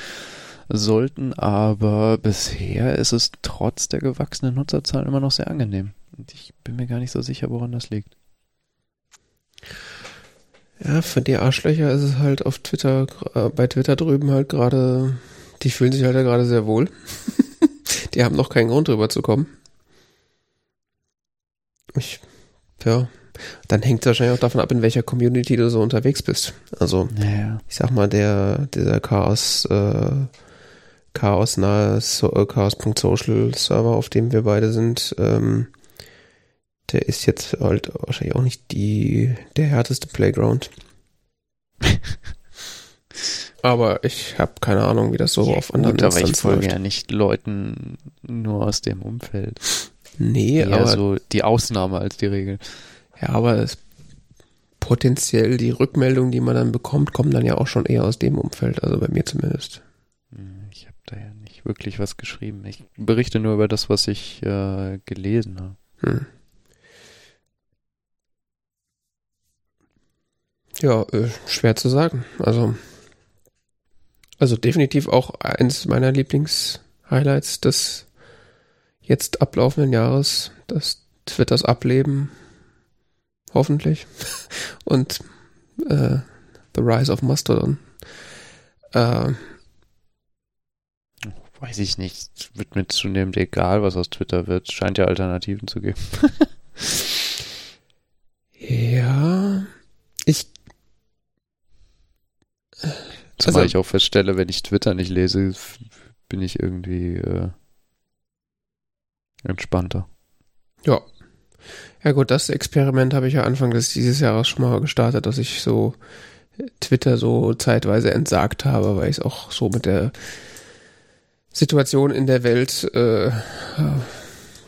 sollten, aber bisher ist es trotz der gewachsenen Nutzerzahlen immer noch sehr angenehm. Und ich bin mir gar nicht so sicher, woran das liegt. Ja, für die Arschlöcher ist es halt auf Twitter, äh, bei Twitter drüben halt gerade, die fühlen sich halt ja gerade sehr wohl. die haben noch keinen Grund drüber zu kommen. Ich, ja, dann hängt es wahrscheinlich auch davon ab, in welcher Community du so unterwegs bist. Also, Naja. ich sag mal, der, dieser Chaos, äh, chaosnahe so, äh, Chaos.social Server, auf dem wir beide sind, ähm, der ist jetzt halt wahrscheinlich auch nicht die, der härteste Playground. Aber ich habe keine Ahnung, wie das so auf anderen Gut, aber ich Instanzen folge ja nicht Leuten nur aus dem Umfeld. Nee, Eher aber, so die Ausnahme als die Regel. ja, aber es, potenziell die Rückmeldungen, die man dann bekommt, kommen dann ja auch schon eher aus dem Umfeld, also bei mir zumindest. Ich habe da ja nicht wirklich was geschrieben. Ich berichte nur über das, was ich äh, gelesen habe. Hm. Ja, äh, schwer zu sagen. Also, also definitiv auch eines meiner Lieblings-Highlights des jetzt ablaufenden Jahres, das Twitters Ableben, hoffentlich, und äh, The Rise of Mastodon. Äh, Weiß ich nicht. Wird mir zunehmend egal, was aus Twitter wird. Scheint ja Alternativen zu geben. ja, ich Zumal Also- ich auch feststelle, wenn ich Twitter nicht lese, bin ich irgendwie äh, entspannter. Ja. Ja gut, das Experiment habe ich ja Anfang des dieses Jahres schon mal gestartet, dass ich so Twitter so zeitweise entsagt habe, weil ich es auch so mit der Situation in der Welt äh,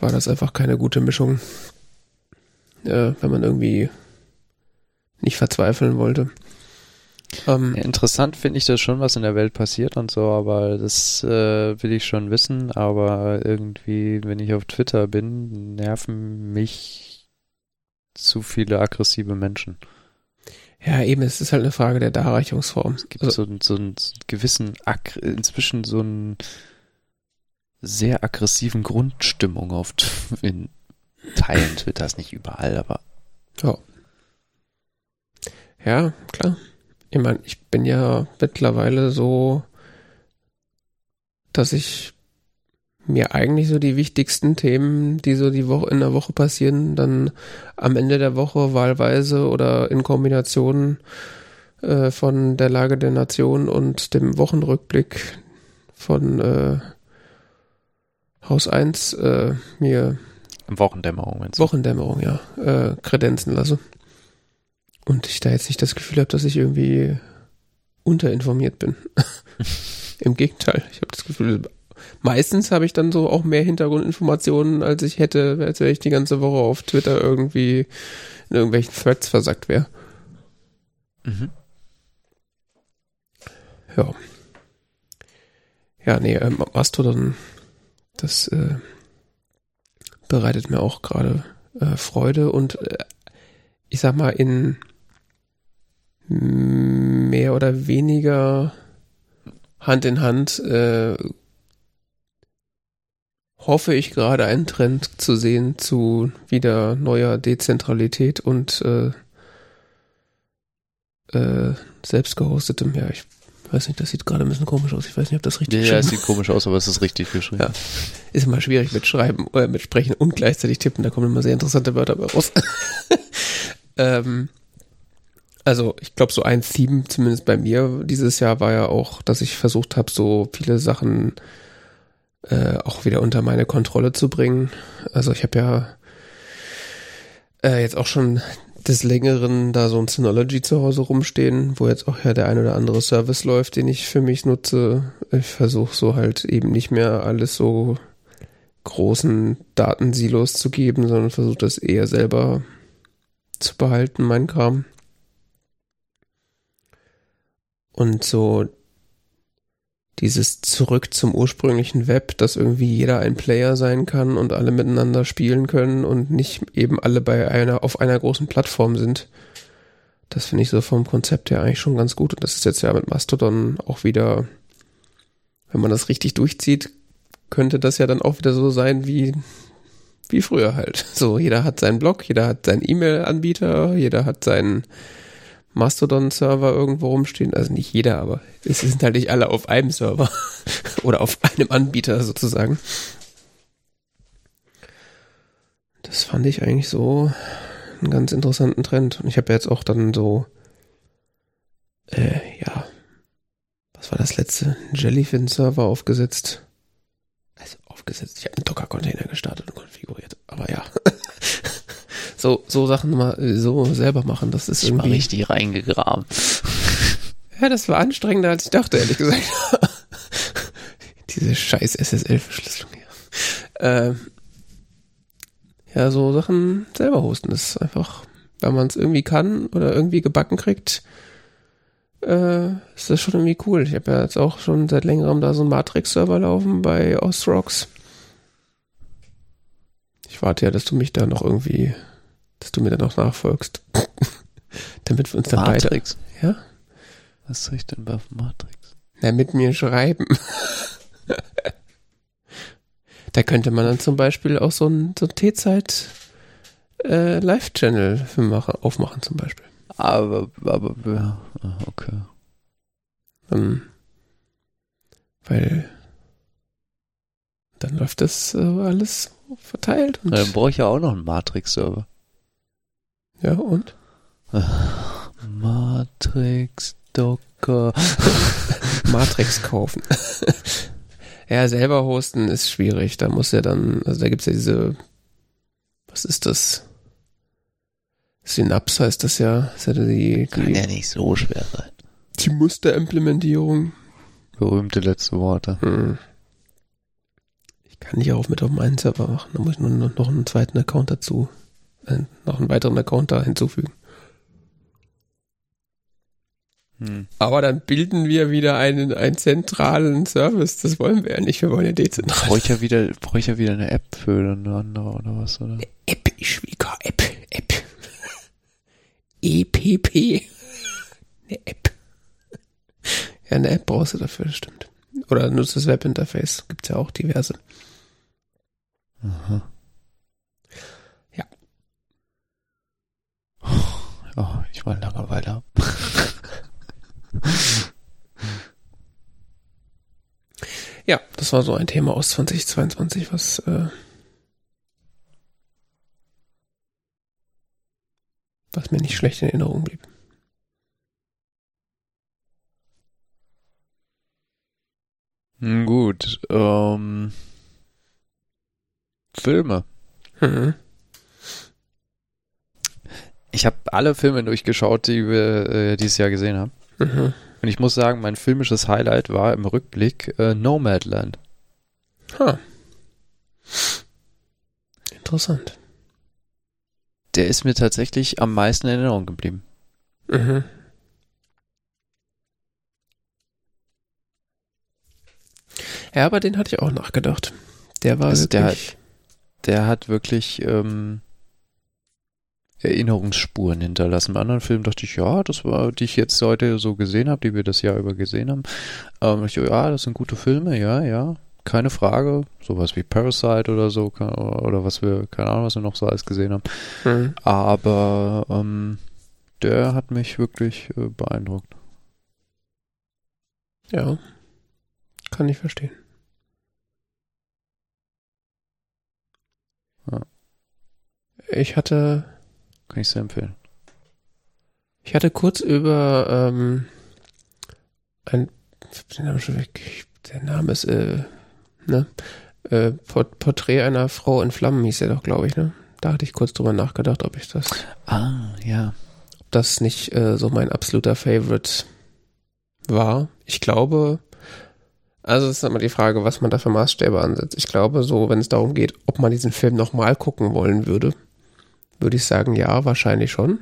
war das einfach keine gute Mischung, äh, wenn man irgendwie nicht verzweifeln wollte. Ähm, Ja, interessant finde ich das schon, was in der Welt passiert und so, aber das äh, will ich schon wissen. Aber irgendwie, wenn ich auf Twitter bin, nerven mich zu viele aggressive Menschen. ja, eben, es ist halt eine Frage der Darreichungsform. Es gibt Also, so, einen- so einen gewissen, inzwischen so einen sehr aggressiven Grundstimmung auf in Teilen Twitters, nicht überall, aber Ja. Ja, klar. Ich meine, ich bin ja mittlerweile so, dass ich mir eigentlich so die wichtigsten Themen, die so die Woche in der Woche passieren, dann am Ende der Woche wahlweise oder in Kombination äh, von der Lage der Nation und dem Wochenrückblick von äh, Haus 1 äh, mir Wochendämmerung. wenn's- Wochendämmerung, ja, äh, kredenzen lasse. Und ich da jetzt nicht das Gefühl habe, dass ich irgendwie unterinformiert bin. Im Gegenteil, ich habe das Gefühl, meistens habe ich dann so auch mehr Hintergrundinformationen, als ich hätte, als wäre ich die ganze Woche auf Twitter irgendwie in irgendwelchen Threads versackt wäre. Mhm. Ja. Ja, nee, ähm, Mastodon, das äh, bereitet mir auch gerade äh, Freude und äh, ich sag mal, in mehr oder weniger Hand in Hand äh, hoffe ich gerade einen Trend zu sehen zu wieder neuer Dezentralität und äh, äh, selbst gehostetem. Ja, ich weiß nicht, das sieht gerade ein bisschen komisch aus. Ich weiß nicht, ob das richtig Ja, ist. es sieht komisch aus, aber es ist richtig geschrieben. Ja. Ist immer schwierig mit Schreiben, äh, mit Sprechen und gleichzeitig tippen. Da kommen immer sehr interessante Wörter bei raus. ähm, also ich glaube, so ein Theme, zumindest bei mir dieses Jahr, war ja auch, dass ich versucht habe, so viele Sachen äh, auch wieder unter meine Kontrolle zu bringen. Also ich habe ja äh, jetzt auch schon des Längeren da so ein Synology zu Hause rumstehen, wo jetzt auch ja der ein oder andere Service läuft, den ich für mich nutze. Ich versuche so halt eben nicht mehr alles so großen Datensilos zu geben, sondern versuche das eher selber zu behalten, mein Kram. Und so dieses Zurück zum ursprünglichen Web, dass irgendwie jeder ein Player sein kann und alle miteinander spielen können und nicht eben alle bei einer, auf einer großen Plattform sind. Das finde ich so vom Konzept her eigentlich schon ganz gut. Und das ist jetzt ja mit Mastodon auch wieder, wenn man das richtig durchzieht, könnte das ja dann auch wieder so sein wie, wie früher halt. So, jeder hat seinen Blog, jeder hat seinen E-Mail-Anbieter, jeder hat seinen Mastodon-Server irgendwo rumstehen. Also nicht jeder, aber es sind halt nicht alle auf einem Server oder auf einem Anbieter sozusagen. das fand ich eigentlich so einen ganz interessanten Trend. Und ich habe jetzt auch dann so, äh, ja, was war das letzte? Jellyfin-Server aufgesetzt. Also aufgesetzt. Ich habe einen Docker-Container gestartet und konfiguriert. Aber ja. so, so Sachen mal so selber machen, das ist Ich war irgendwie. richtig reingegraben. Ja, das war anstrengender, als ich dachte, ehrlich gesagt. Diese scheiß SSL-Verschlüsselung hier. Ähm, ja, so Sachen selber hosten ist einfach, wenn man es irgendwie kann oder irgendwie gebacken kriegt, äh, ist das schon irgendwie cool. Ich habe ja jetzt auch schon seit längerem da so einen Matrix-Server laufen bei Ostrox. Ich warte ja, dass du mich da noch irgendwie, dass du mir da noch nachfolgst. Damit wir uns dann beide, Matrix. ja? Was soll ich denn bei Matrix? Na, mit mir schreiben. da könnte man dann zum Beispiel auch so ein, so ein T-Zeit äh, Live-Channel machen, aufmachen zum Beispiel. Aber, aber, ja, ah, okay. Dann, weil dann läuft das äh, alles verteilt. Und, dann brauche ich ja auch noch einen Matrix-Server. Ja, und? Matrix, Docker. Matrix kaufen. ja, selber hosten ist schwierig. Da muss ja dann, also da gibt's ja diese, was ist das? Synapse heißt das ja. Das ist ja die, Kann die, ja nicht so schwer sein. die Musterimplementierung. Berühmte letzte Worte. Hm. Ich kann die auch mit auf meinen Server machen. Da muss ich nur noch noch einen zweiten Account dazu, noch einen weiteren Account da hinzufügen. Hm. Aber dann bilden wir wieder einen, einen zentralen Service. Das wollen wir ja nicht. Wir wollen ja dezentral. Brauche ich ja wieder, brauche ich ja wieder eine App für eine andere oder was, oder? App, Schwieger, App, App. EPP. Eine App. Ja, eine App brauchst du dafür, das stimmt. Oder nutzt das Webinterface. Gibt's ja auch diverse. Aha. Oh, ich war Langeweile. Ja, das war so ein Thema aus 2022, was äh, was mir nicht schlecht in Erinnerung blieb. Hm, Gut, ähm, Filme. Mhm. Ich habe alle Filme durchgeschaut, die wir äh, dieses Jahr gesehen haben. Mhm. Und ich muss sagen, mein filmisches Highlight war im Rückblick äh, Nomadland. Ha. Interessant. Der ist mir tatsächlich am meisten in Erinnerung geblieben. Mhm. Ja, aber den hatte ich auch nachgedacht. Der war Also der wirklich, Der hat wirklich ähm, Erinnerungsspuren hinterlassen. Bei anderen Filmen dachte ich, ja, das war, die ich jetzt heute so gesehen habe, die wir das Jahr über gesehen haben. Ähm, ich, ja, das sind gute Filme, ja, ja, keine Frage. Sowas wie Parasite oder so, oder was wir, keine Ahnung, was wir noch so alles gesehen haben. Mhm. Aber ähm, der hat mich wirklich äh, beeindruckt. Ja. Kann ich verstehen. Ja. Ich hatte, Kann ich sehr empfehlen. ich hatte kurz über ähm, ein, den Namen schon weg, ich- der Name ist, äh, ne, äh, Port Porträt einer Frau in Flammen hieß er doch, glaube ich, ne? Da hatte ich kurz drüber nachgedacht, ob ich das, Ah, ja. ob das nicht äh, so mein absoluter Favorite war. Ich glaube, also es ist immer die Frage, was man da für Maßstäbe ansetzt. Ich glaube, so, wenn es darum geht, ob man diesen Film nochmal gucken wollen würde, würde ich sagen, ja, wahrscheinlich schon.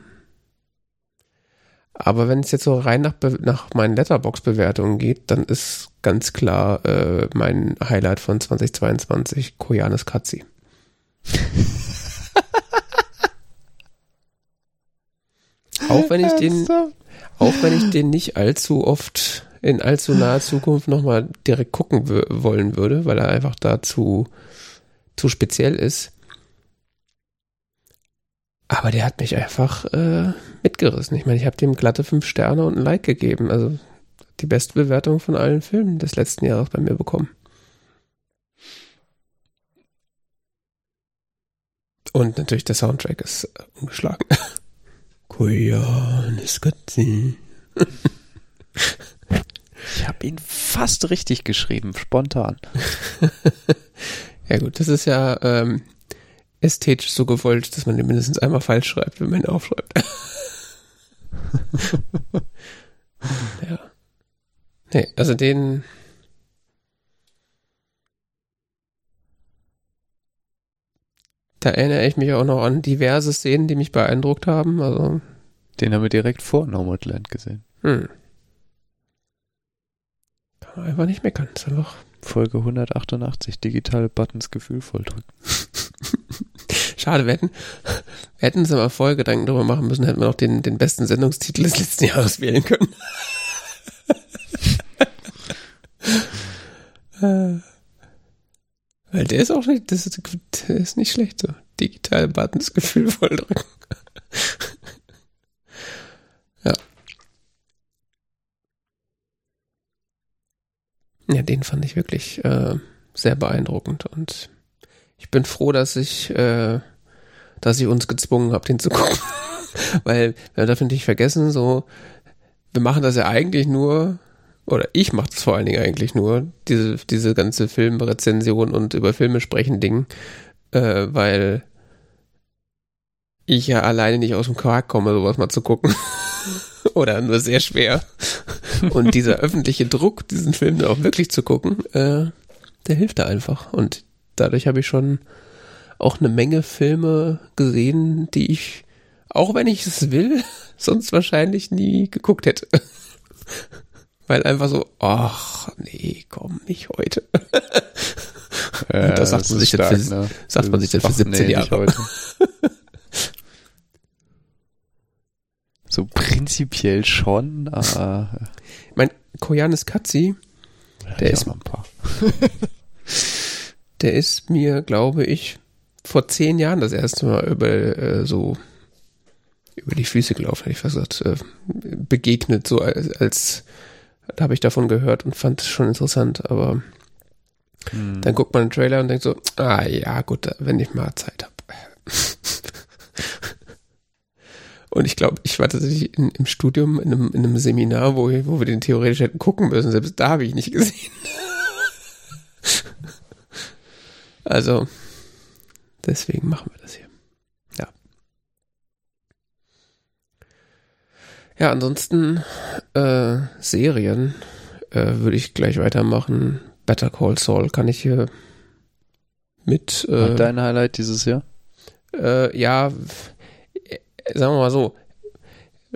Aber wenn es jetzt so rein nach, nach meinen Letterbox-Bewertungen geht, dann ist ganz klar äh, mein Highlight von 2022 Koyanis Katzi. Auch wenn ich den, auch wenn ich den nicht allzu oft in allzu naher Zukunft nochmal direkt gucken wollen würde, weil er einfach da zu, zu speziell ist. Aber der hat mich einfach äh, mitgerissen. Ich meine, ich habe dem glatte fünf Sterne und ein Like gegeben. Also die beste Bewertung von allen Filmen des letzten Jahres bei mir bekommen. Und natürlich der Soundtrack ist äh, Katze. Ich habe ihn fast richtig geschrieben, spontan. ja gut, das ist ja ähm, ästhetisch so gewollt, dass man den mindestens einmal falsch schreibt, wenn man ihn aufschreibt. ja. Nee, also den. Da erinnere ich mich auch noch an diverse Szenen, die mich beeindruckt haben. Also. Den haben wir direkt vor Nomadland gesehen. Hm. Kann man einfach nicht meckern. Ist einfach Folge 188, digitale Buttons gefühlvoll drücken. Schade, wir hätten, wir hätten uns mal vorher Gedanken darüber machen müssen, hätten wir noch den, den besten Sendungstitel des letzten Jahres wählen können. Weil der ist auch nicht, das ist, der ist nicht schlecht so. Digitale Buttons gefühlvoll drücken. ja. Ja, den fand ich wirklich äh, sehr beeindruckend und ich bin froh, dass ich, äh, dass ich uns gezwungen habe, den zu gucken. Weil wir dürfen nicht vergessen, so, wir machen das ja eigentlich nur, oder ich mache das vor allen Dingen eigentlich nur, diese, diese ganze Filmrezension und über Filme sprechen Ding, äh, weil ich ja alleine nicht aus dem Quark komme, sowas mal zu gucken. oder nur sehr schwer. Und dieser öffentliche Druck, diesen Film dann auch wirklich zu gucken, äh, der hilft da einfach. Und dadurch habe ich schon auch eine Menge Filme gesehen, die ich, auch wenn ich es will, sonst wahrscheinlich nie geguckt hätte. Weil einfach so, ach nee, komm, nicht heute. Äh, das sagt man sich stark, für, ne? sagt man sich dann für Ach, 17 nee, Jahre. So prinzipiell schon, aber Mein Koyanis Katzi, Der ist- noch ein paar. Der ist mir, glaube ich, vor zehn Jahren das erste Mal über äh, so über die Füße gelaufen, hätte ich fast gesagt, äh, begegnet, so als, als da habe ich davon gehört und fand es schon interessant, aber Hm. dann guckt man den Trailer und denkt so, ah ja, gut, wenn ich mal Zeit habe. Und ich glaube, ich war tatsächlich in, im Studium in einem, in einem Seminar, wo, wo wir den theoretisch hätten gucken müssen. Selbst da habe ich nicht gesehen. also, deswegen machen wir das hier. Ja. Ja, ansonsten äh, Serien äh, würde ich gleich weitermachen. Better Call Saul kann ich hier mit äh, dein Highlight dieses Jahr? äh, ja, äh, sagen wir mal so,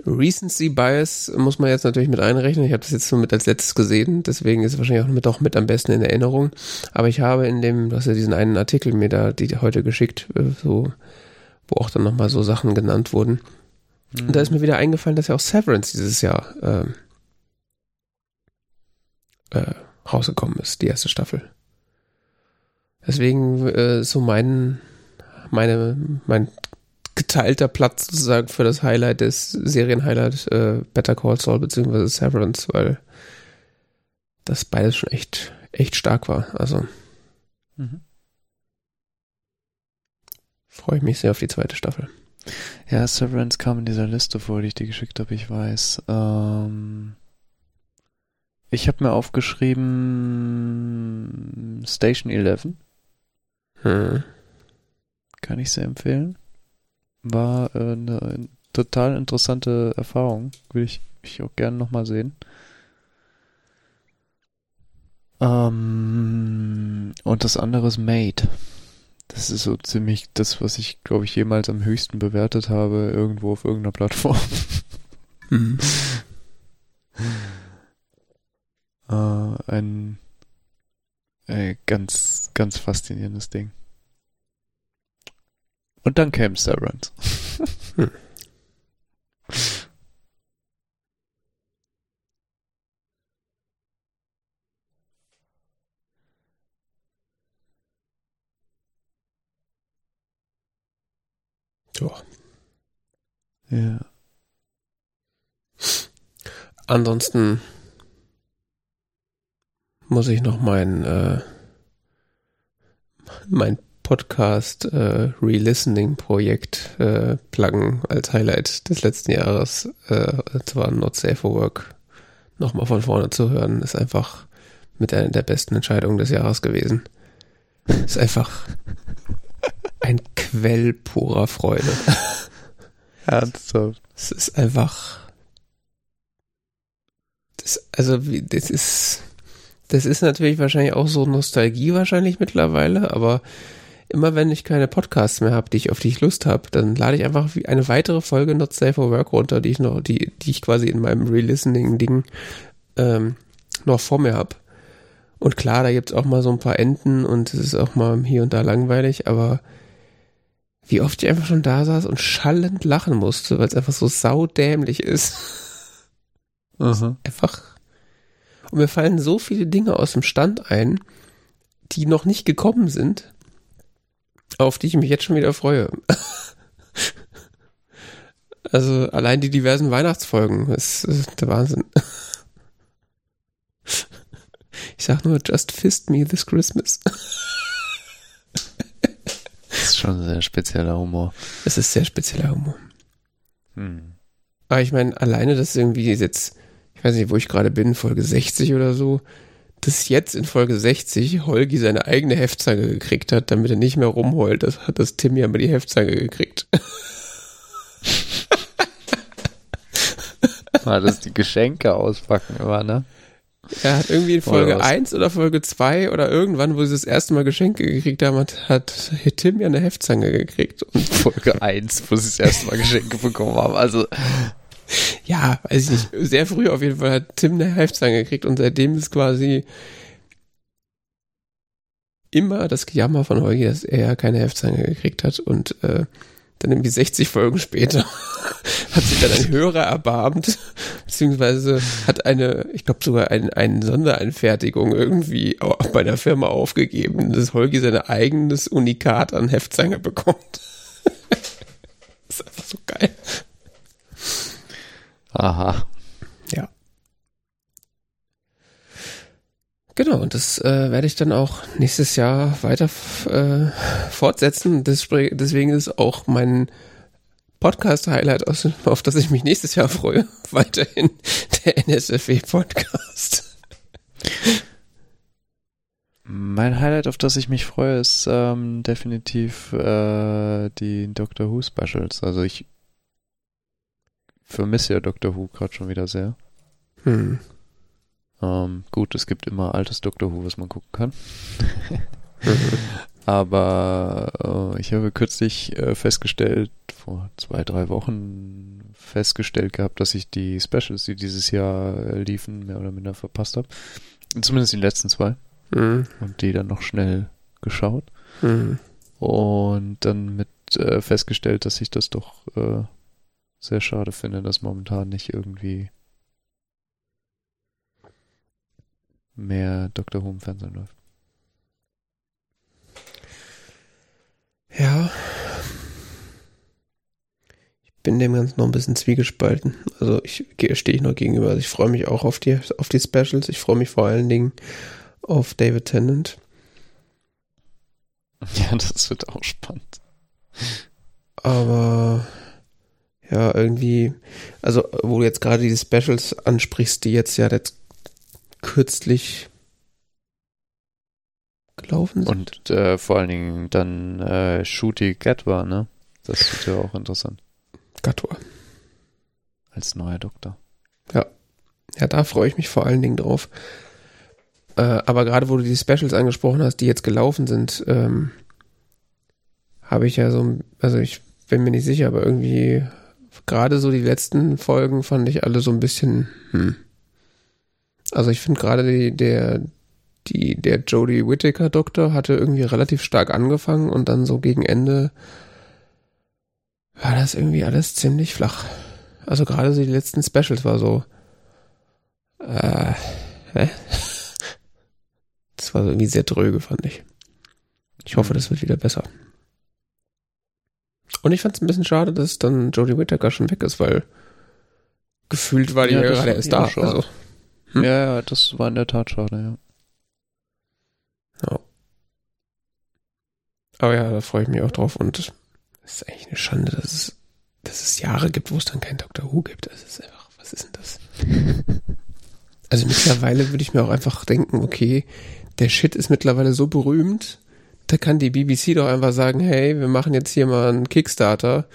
Recency Bias muss man jetzt natürlich mit einrechnen. Ich habe das jetzt nur mit als letztes gesehen, deswegen ist es wahrscheinlich auch mit, auch mit am besten in Erinnerung. Aber ich habe in dem, du hast ja diesen einen Artikel mir da die heute geschickt, äh, so, wo auch dann nochmal so Sachen genannt wurden. Und da ist mir wieder eingefallen, dass ja auch Severance dieses Jahr ähm, äh, rausgekommen ist, die erste Staffel. Deswegen äh, so mein, meine, mein geteilter Platz sozusagen für das Highlight des Serienhighlight äh, Better Call Saul beziehungsweise Severance, weil das beides schon echt, echt stark war. Also Mhm. freue ich mich sehr auf die zweite Staffel. Ja, Severance kam in dieser Liste vor, die ich dir geschickt habe, ich weiß. Ähm, ich habe mir aufgeschrieben Station 11, Hm. kann ich sehr empfehlen. War äh, eine total interessante Erfahrung, würde ich, ich auch gerne nochmal sehen. Ähm, und das andere ist Made. Das ist so ziemlich das, was ich, glaube ich, jemals am höchsten bewertet habe, irgendwo auf irgendeiner Plattform. Mhm. Äh, ein äh, ganz, ganz faszinierendes Ding. Und dann kam Severance. Hm. Ja. Ja. Ansonsten muss ich noch mein, äh, mein Podcast äh, Re-Listening-Projekt äh, pluggen als Highlight des letzten Jahres. Äh, zwar Not Safe for Work nochmal von vorne zu hören, ist einfach mit einer der besten Entscheidungen des Jahres gewesen. Ist einfach ein Quell purer Freude. Ernsthaft. Es ist einfach. Das, also, das ist. Das ist natürlich wahrscheinlich auch so Nostalgie wahrscheinlich mittlerweile, aber immer wenn ich keine Podcasts mehr habe, die ich auf die ich Lust habe, dann lade ich einfach eine weitere Folge Not Safe for Work runter, die ich noch, die, die ich quasi in meinem Re-Listening-Ding ähm, noch vor mir habe. Und klar, da gibt's auch mal so ein paar Enden und es ist auch mal hier und da langweilig, aber wie oft ich einfach schon da saß und schallend lachen musste, weil es einfach so saudämlich ist. Mhm. Einfach. Und mir fallen so viele Dinge aus dem Stand ein, die noch nicht gekommen sind, auf die ich mich jetzt schon wieder freue. also allein die diversen Weihnachtsfolgen, das ist der Wahnsinn. Ich sag nur, just fist me this Christmas. Das ist schon ein sehr spezieller Humor. Es ist sehr spezieller Humor. Hm. Aber ich meine, alleine das irgendwie jetzt, ich weiß nicht, wo ich gerade bin, Folge 60 oder so, dass jetzt in Folge 60 Holgi seine eigene Heftzange gekriegt hat, damit er nicht mehr rumheult. Das hat das Tim ja mal die Heftzange gekriegt. War das die Geschenke auspacken immer, ne? Er hat irgendwie in Folge Oder was? 1 oder Folge 2 oder irgendwann, wo sie das erste Mal Geschenke gekriegt haben, hat, hat Tim ja eine Heftzange gekriegt. Und Folge 1, wo sie das erste Mal Geschenke bekommen haben. Also, ja, weiß ich nicht, sehr früh auf jeden Fall hat Tim eine Heftzange gekriegt und seitdem ist quasi immer das Gejammer von Holgi, dass er keine Heftzange gekriegt hat und äh, dann irgendwie 60 Folgen später hat sich dann ein Hörer erbarmt, beziehungsweise hat eine, ich glaube sogar ein, eine Sondereinfertigung irgendwie bei der Firma aufgegeben, dass Holgi sein eigenes Unikat an Heftzange bekommt. das ist einfach so geil. Aha. Ja. Genau, und das äh, werde ich dann auch nächstes Jahr weiter äh, fortsetzen. Deswegen ist auch mein Podcast-Highlight, auf das ich mich nächstes Jahr freue, weiterhin der NSFW-Podcast. Mein Highlight, auf das ich mich freue, ist ähm, definitiv äh, die Doctor Who Specials. Also ich vermisse ja Doctor Who gerade schon wieder sehr. Hm. Ähm, gut, es gibt immer altes Doctor Who, was man gucken kann. Aber äh, ich habe kürzlich äh, festgestellt, vor zwei, drei Wochen festgestellt gehabt, dass ich die Specials, die dieses Jahr äh, liefen, mehr oder minder verpasst habe. Zumindest die letzten zwei. Hm. Und die dann noch schnell geschaut. Hm. Und dann mit äh, festgestellt, dass ich das doch äh, sehr schade finde, dass momentan nicht irgendwie mehr Doctor Who im Fernsehen läuft. Ja. Ich bin dem Ganzen noch ein bisschen zwiegespalten. Also ich stehe ich noch gegenüber. Also ich freue mich auch auf die, auf die Specials. Ich freue mich vor allen Dingen auf David Tennant. Ja, das wird auch spannend. Aber ja, irgendwie, also wo du jetzt gerade diese Specials ansprichst, die jetzt ja jetzt kürzlich gelaufen sind. Und äh, vor allen Dingen dann äh, Shooty Gatwa, ne? Das wird ja auch interessant. Gator. Als neuer Doktor. Ja, da freue ich mich vor allen Dingen drauf. Äh, aber gerade wo du die Specials angesprochen hast, die jetzt gelaufen sind, ähm, habe ich ja so, also ich bin mir nicht sicher, aber irgendwie gerade so die letzten Folgen fand ich alle so ein bisschen, hm. Also ich finde gerade die, der, die, der Jodie Whittaker Doktor hatte irgendwie relativ stark angefangen und dann so gegen Ende war das irgendwie alles ziemlich flach. Also gerade so die letzten Specials war so, äh, hä? Das war so irgendwie sehr dröge, fand ich. Ich hoffe, das wird wieder besser. Und ich fand es ein bisschen schade, dass dann Jodie Whittaker schon weg ist, weil gefühlt war die Ja, ja, gerade erst da. Also, Hm? Ja, ja, das war in der Tat schade, ja. Aber ja, da freue ich mich auch drauf und es ist eigentlich eine Schande, dass es, dass es Jahre gibt, wo es dann kein Doctor Who gibt. Das ist einfach, was ist denn das? Also mittlerweile würde ich mir auch einfach denken, okay, der Shit ist mittlerweile so berühmt, da kann die BBC doch einfach sagen, hey, wir machen jetzt hier mal einen Kickstarter.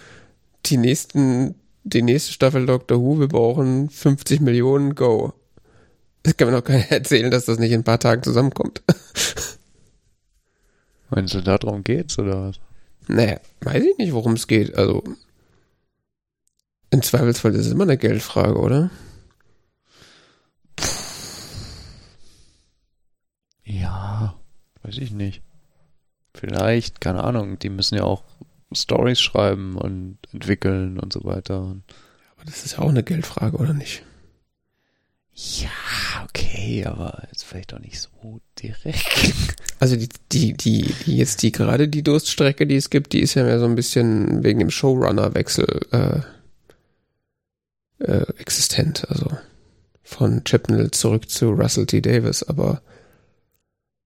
Die nächsten, die nächste Staffel Doctor Who, wir brauchen 50 Millionen, go. Das kann mir doch keiner erzählen, dass das nicht in ein paar Tagen zusammenkommt. Meinst du, darum geht's, oder was? Naja, weiß ich nicht, worum es geht. Also, im Zweifelsfall ist es immer eine Geldfrage, oder? Ja, weiß ich nicht. Vielleicht, keine Ahnung, die müssen ja auch Stories schreiben und entwickeln und so weiter. Aber das ist ja auch eine Geldfrage, oder nicht? Ja, okay, aber jetzt vielleicht auch nicht so direkt. Also die, die, die, die jetzt die gerade die Durststrecke, die es gibt, die ist ja mehr so ein bisschen wegen dem Showrunner-Wechsel äh, äh, existent. Also von Chipnell zurück zu Russell T. Davis, aber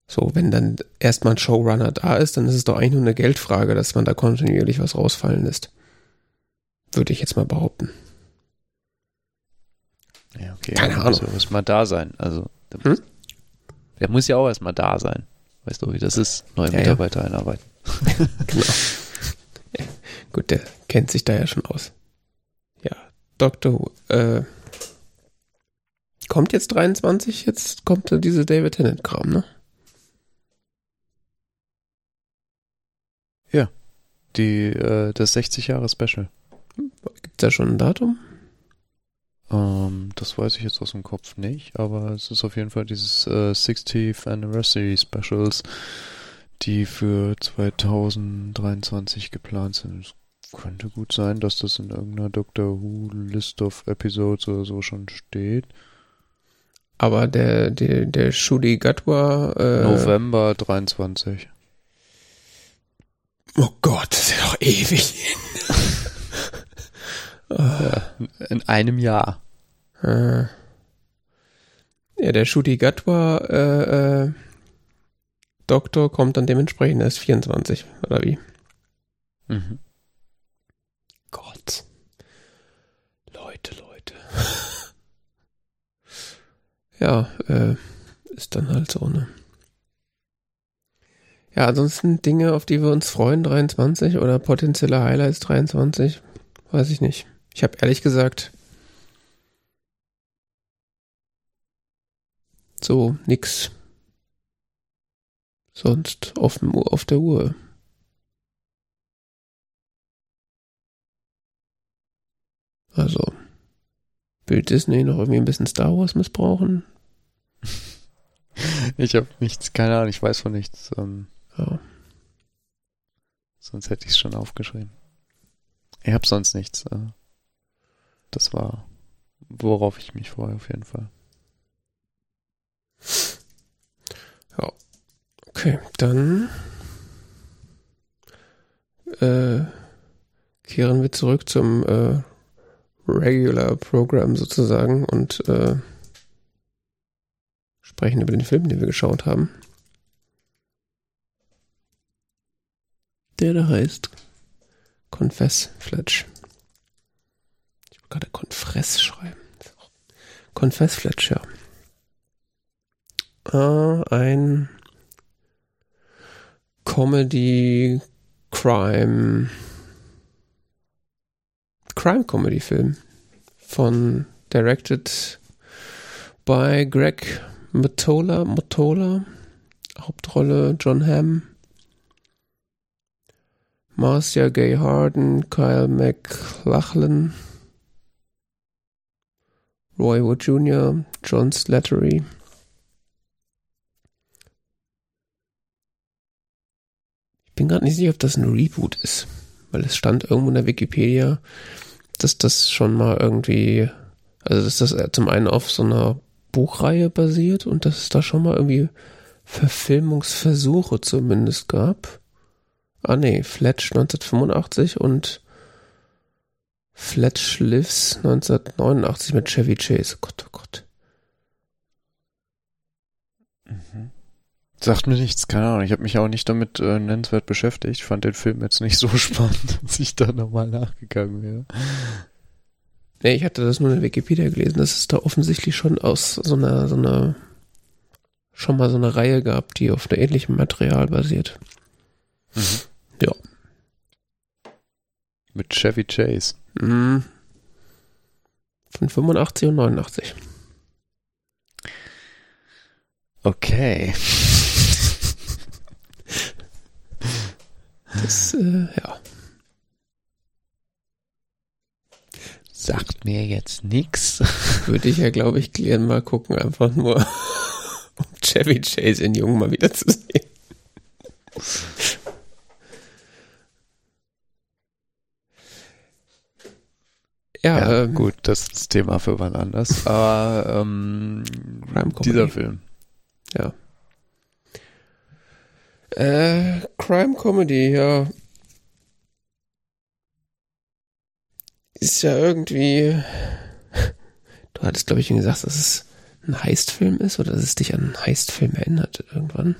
so, wenn dann erstmal ein Showrunner da ist, dann ist es doch eigentlich nur eine Geldfrage, dass man da kontinuierlich was rausfallen lässt. Würde ich jetzt mal behaupten. Ja, okay. Keine Ahnung. Muss ja erstmal da sein. Also, der, Hm? muss, der muss ja auch erstmal da sein. Weißt du, wie das ist? Neue Ja, ja. Mitarbeiter einarbeiten. Genau. Ja, gut, der kennt sich da ja schon aus. Ja, Doctor Who. Äh, kommt jetzt 23? Jetzt kommt diese David Tennant-Kram, ne? Die, äh, das 60 Jahre Special. Gibt's da schon ein Datum? Ähm, das weiß ich jetzt aus dem Kopf nicht, aber es ist auf jeden Fall dieses äh, 60th Anniversary Specials, die für 2023 geplant sind. Es könnte gut sein, dass das in irgendeiner Doctor Who List of Episodes oder so schon steht. Aber der, der, der Shudi Gatwa, äh, November 23. Oh Gott, das ist ja doch ewig hin. Ja, in einem Jahr. Äh, ja, der Shudi Gatwa äh, äh, Doktor kommt dann dementsprechend erst 24, oder wie? Mhm. Gott. Leute, Leute. ja, äh, ist dann halt so, ne? Ja, ansonsten Dinge, auf die wir uns freuen, 23 oder potenzielle Highlights 23, weiß ich nicht. Ich habe ehrlich gesagt so nix sonst auf, auf der Uhr. Also, will Disney noch irgendwie ein bisschen Star Wars missbrauchen? Ich habe nichts, keine Ahnung, ich weiß von nichts. Ähm, Ja. sonst hätte ich es schon aufgeschrieben. Ich habe sonst nichts. Äh, das war, worauf ich mich freue, auf jeden Fall. Okay, dann äh, kehren wir zurück zum äh, Regular Program sozusagen und äh, sprechen über den Film, den wir geschaut haben. Der da heißt Confess Fletch. Ich wollte gerade Confess schreiben. Confess Fletch, ja. Äh, ein Comedy Crime Crime Comedy Film von directed by Greg Mottola Mottola Hauptrolle John Hamm Marcia Gay Harden Kyle MacLachlan Roy Wood Jr. John Slattery Ich bin gerade nicht sicher, ob das ein Reboot ist, weil es stand irgendwo in der Wikipedia, dass das schon mal irgendwie, also dass das zum einen auf so einer Buchreihe basiert und dass es da schon mal irgendwie Verfilmungsversuche zumindest gab. Ah nee, Fletch 1985 und Fletch Lives 1989 mit Chevy Chase. Oh Gott, oh Gott. Sagt mir nichts, keine Ahnung. Ich habe mich auch nicht damit äh, nennenswert beschäftigt. Ich fand den Film jetzt nicht so spannend, dass ich da nochmal nachgegangen wäre. Nee, ich hatte das nur in Wikipedia gelesen, dass es da offensichtlich schon aus so einer, so einer, schon mal so eine Reihe gab, die auf einem ähnlichen Material basiert. Mhm. Ja. Mit Chevy Chase. Mhm. Von 85 und 89. Okay. Das, äh, ja. Sagt mir jetzt nix. Würde ich ja, glaube ich, gern mal gucken, einfach nur, um Chevy Chase in Jung mal wieder zu sehen. Ja, Ja, ähm, gut, das ist das Thema für wann anders. Aber ähm, Crime Comedy. dieser Film. Ja. Äh, Crime Comedy, ja. Ist ja irgendwie. Du hattest, glaube ich, schon gesagt, dass es ein Heistfilm ist oder dass es dich an einen Heistfilm erinnert irgendwann.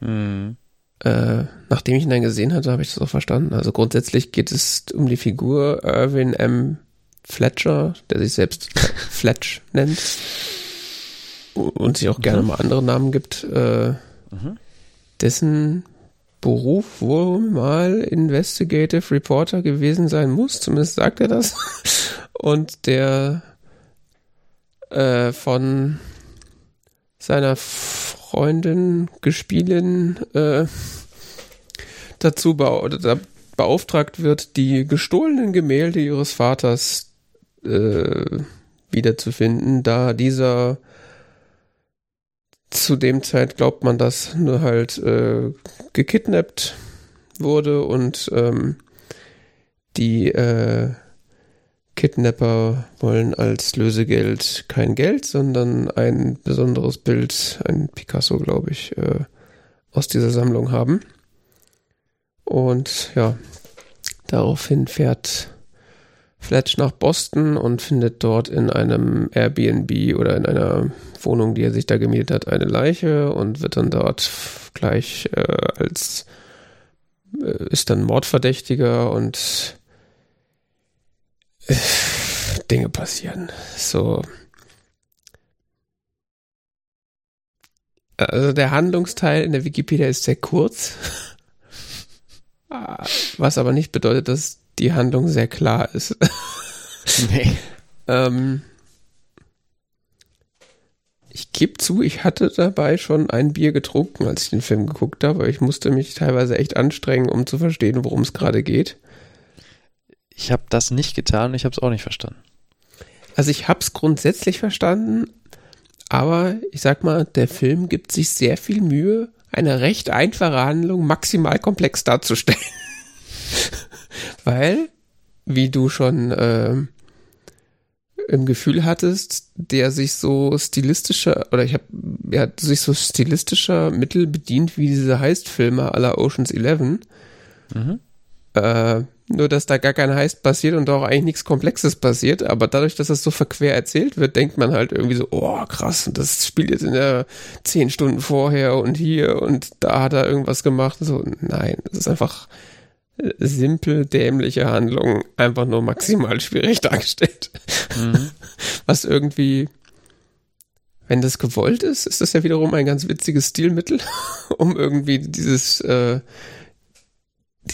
Mhm. Äh, nachdem ich ihn dann gesehen hatte, habe ich das auch verstanden. Also grundsätzlich geht es um die Figur Irwin M. Fletcher, der sich selbst Fletch nennt und sich auch gerne Mhm. mal andere Namen gibt, äh, Mhm. dessen Beruf wohl mal Investigative Reporter gewesen sein muss, zumindest sagt er das. Und der äh, von seiner Freundin, Gespielin, äh, dazu bau da beauftragt wird, die gestohlenen Gemälde ihres Vaters äh, wiederzufinden, da dieser zu dem Zeit glaubt man, dass nur halt äh, gekidnappt wurde und ähm, die äh, Kidnapper wollen als Lösegeld kein Geld, sondern ein besonderes Bild, ein Picasso, glaube ich, äh, aus dieser Sammlung haben. Und ja, daraufhin fährt Fletch nach Boston und findet dort in einem Airbnb oder in einer Wohnung, die er sich da gemietet hat, eine Leiche und wird dann dort gleich äh, als äh, ist dann Mordverdächtiger und Dinge passieren. So. Also der Handlungsteil in der Wikipedia ist sehr kurz. Ah, Was aber nicht bedeutet, dass die Handlung sehr klar ist. Nee. Ähm, ich gebe zu, ich hatte dabei schon ein Bier getrunken, als ich den Film geguckt habe. Ich musste mich teilweise echt anstrengen, um zu verstehen, worum es gerade geht. Ich habe das nicht getan, ich habe es auch nicht verstanden. Also ich habe es grundsätzlich verstanden, aber ich sag mal, der Film gibt sich sehr viel Mühe, eine recht einfache Handlung maximal komplex darzustellen. Weil, wie du schon ähm, im Gefühl hattest, der sich so stilistischer, oder ich habe, er hat sich so stilistischer Mittel bedient wie diese Heist-Filme aller Oceans 11. Mhm. Äh, nur, dass da gar kein Heist passiert und auch eigentlich nichts Komplexes passiert. Aber dadurch, dass das so verquer erzählt wird, denkt man halt irgendwie so, oh krass, und das spielt jetzt in der zehn Stunden vorher und hier und da hat er irgendwas gemacht. So, nein, es ist einfach simpel, dämliche Handlung, einfach nur maximal schwierig dargestellt. Mhm. Was irgendwie, wenn das gewollt ist, ist das ja wiederum ein ganz witziges Stilmittel, um irgendwie dieses, äh,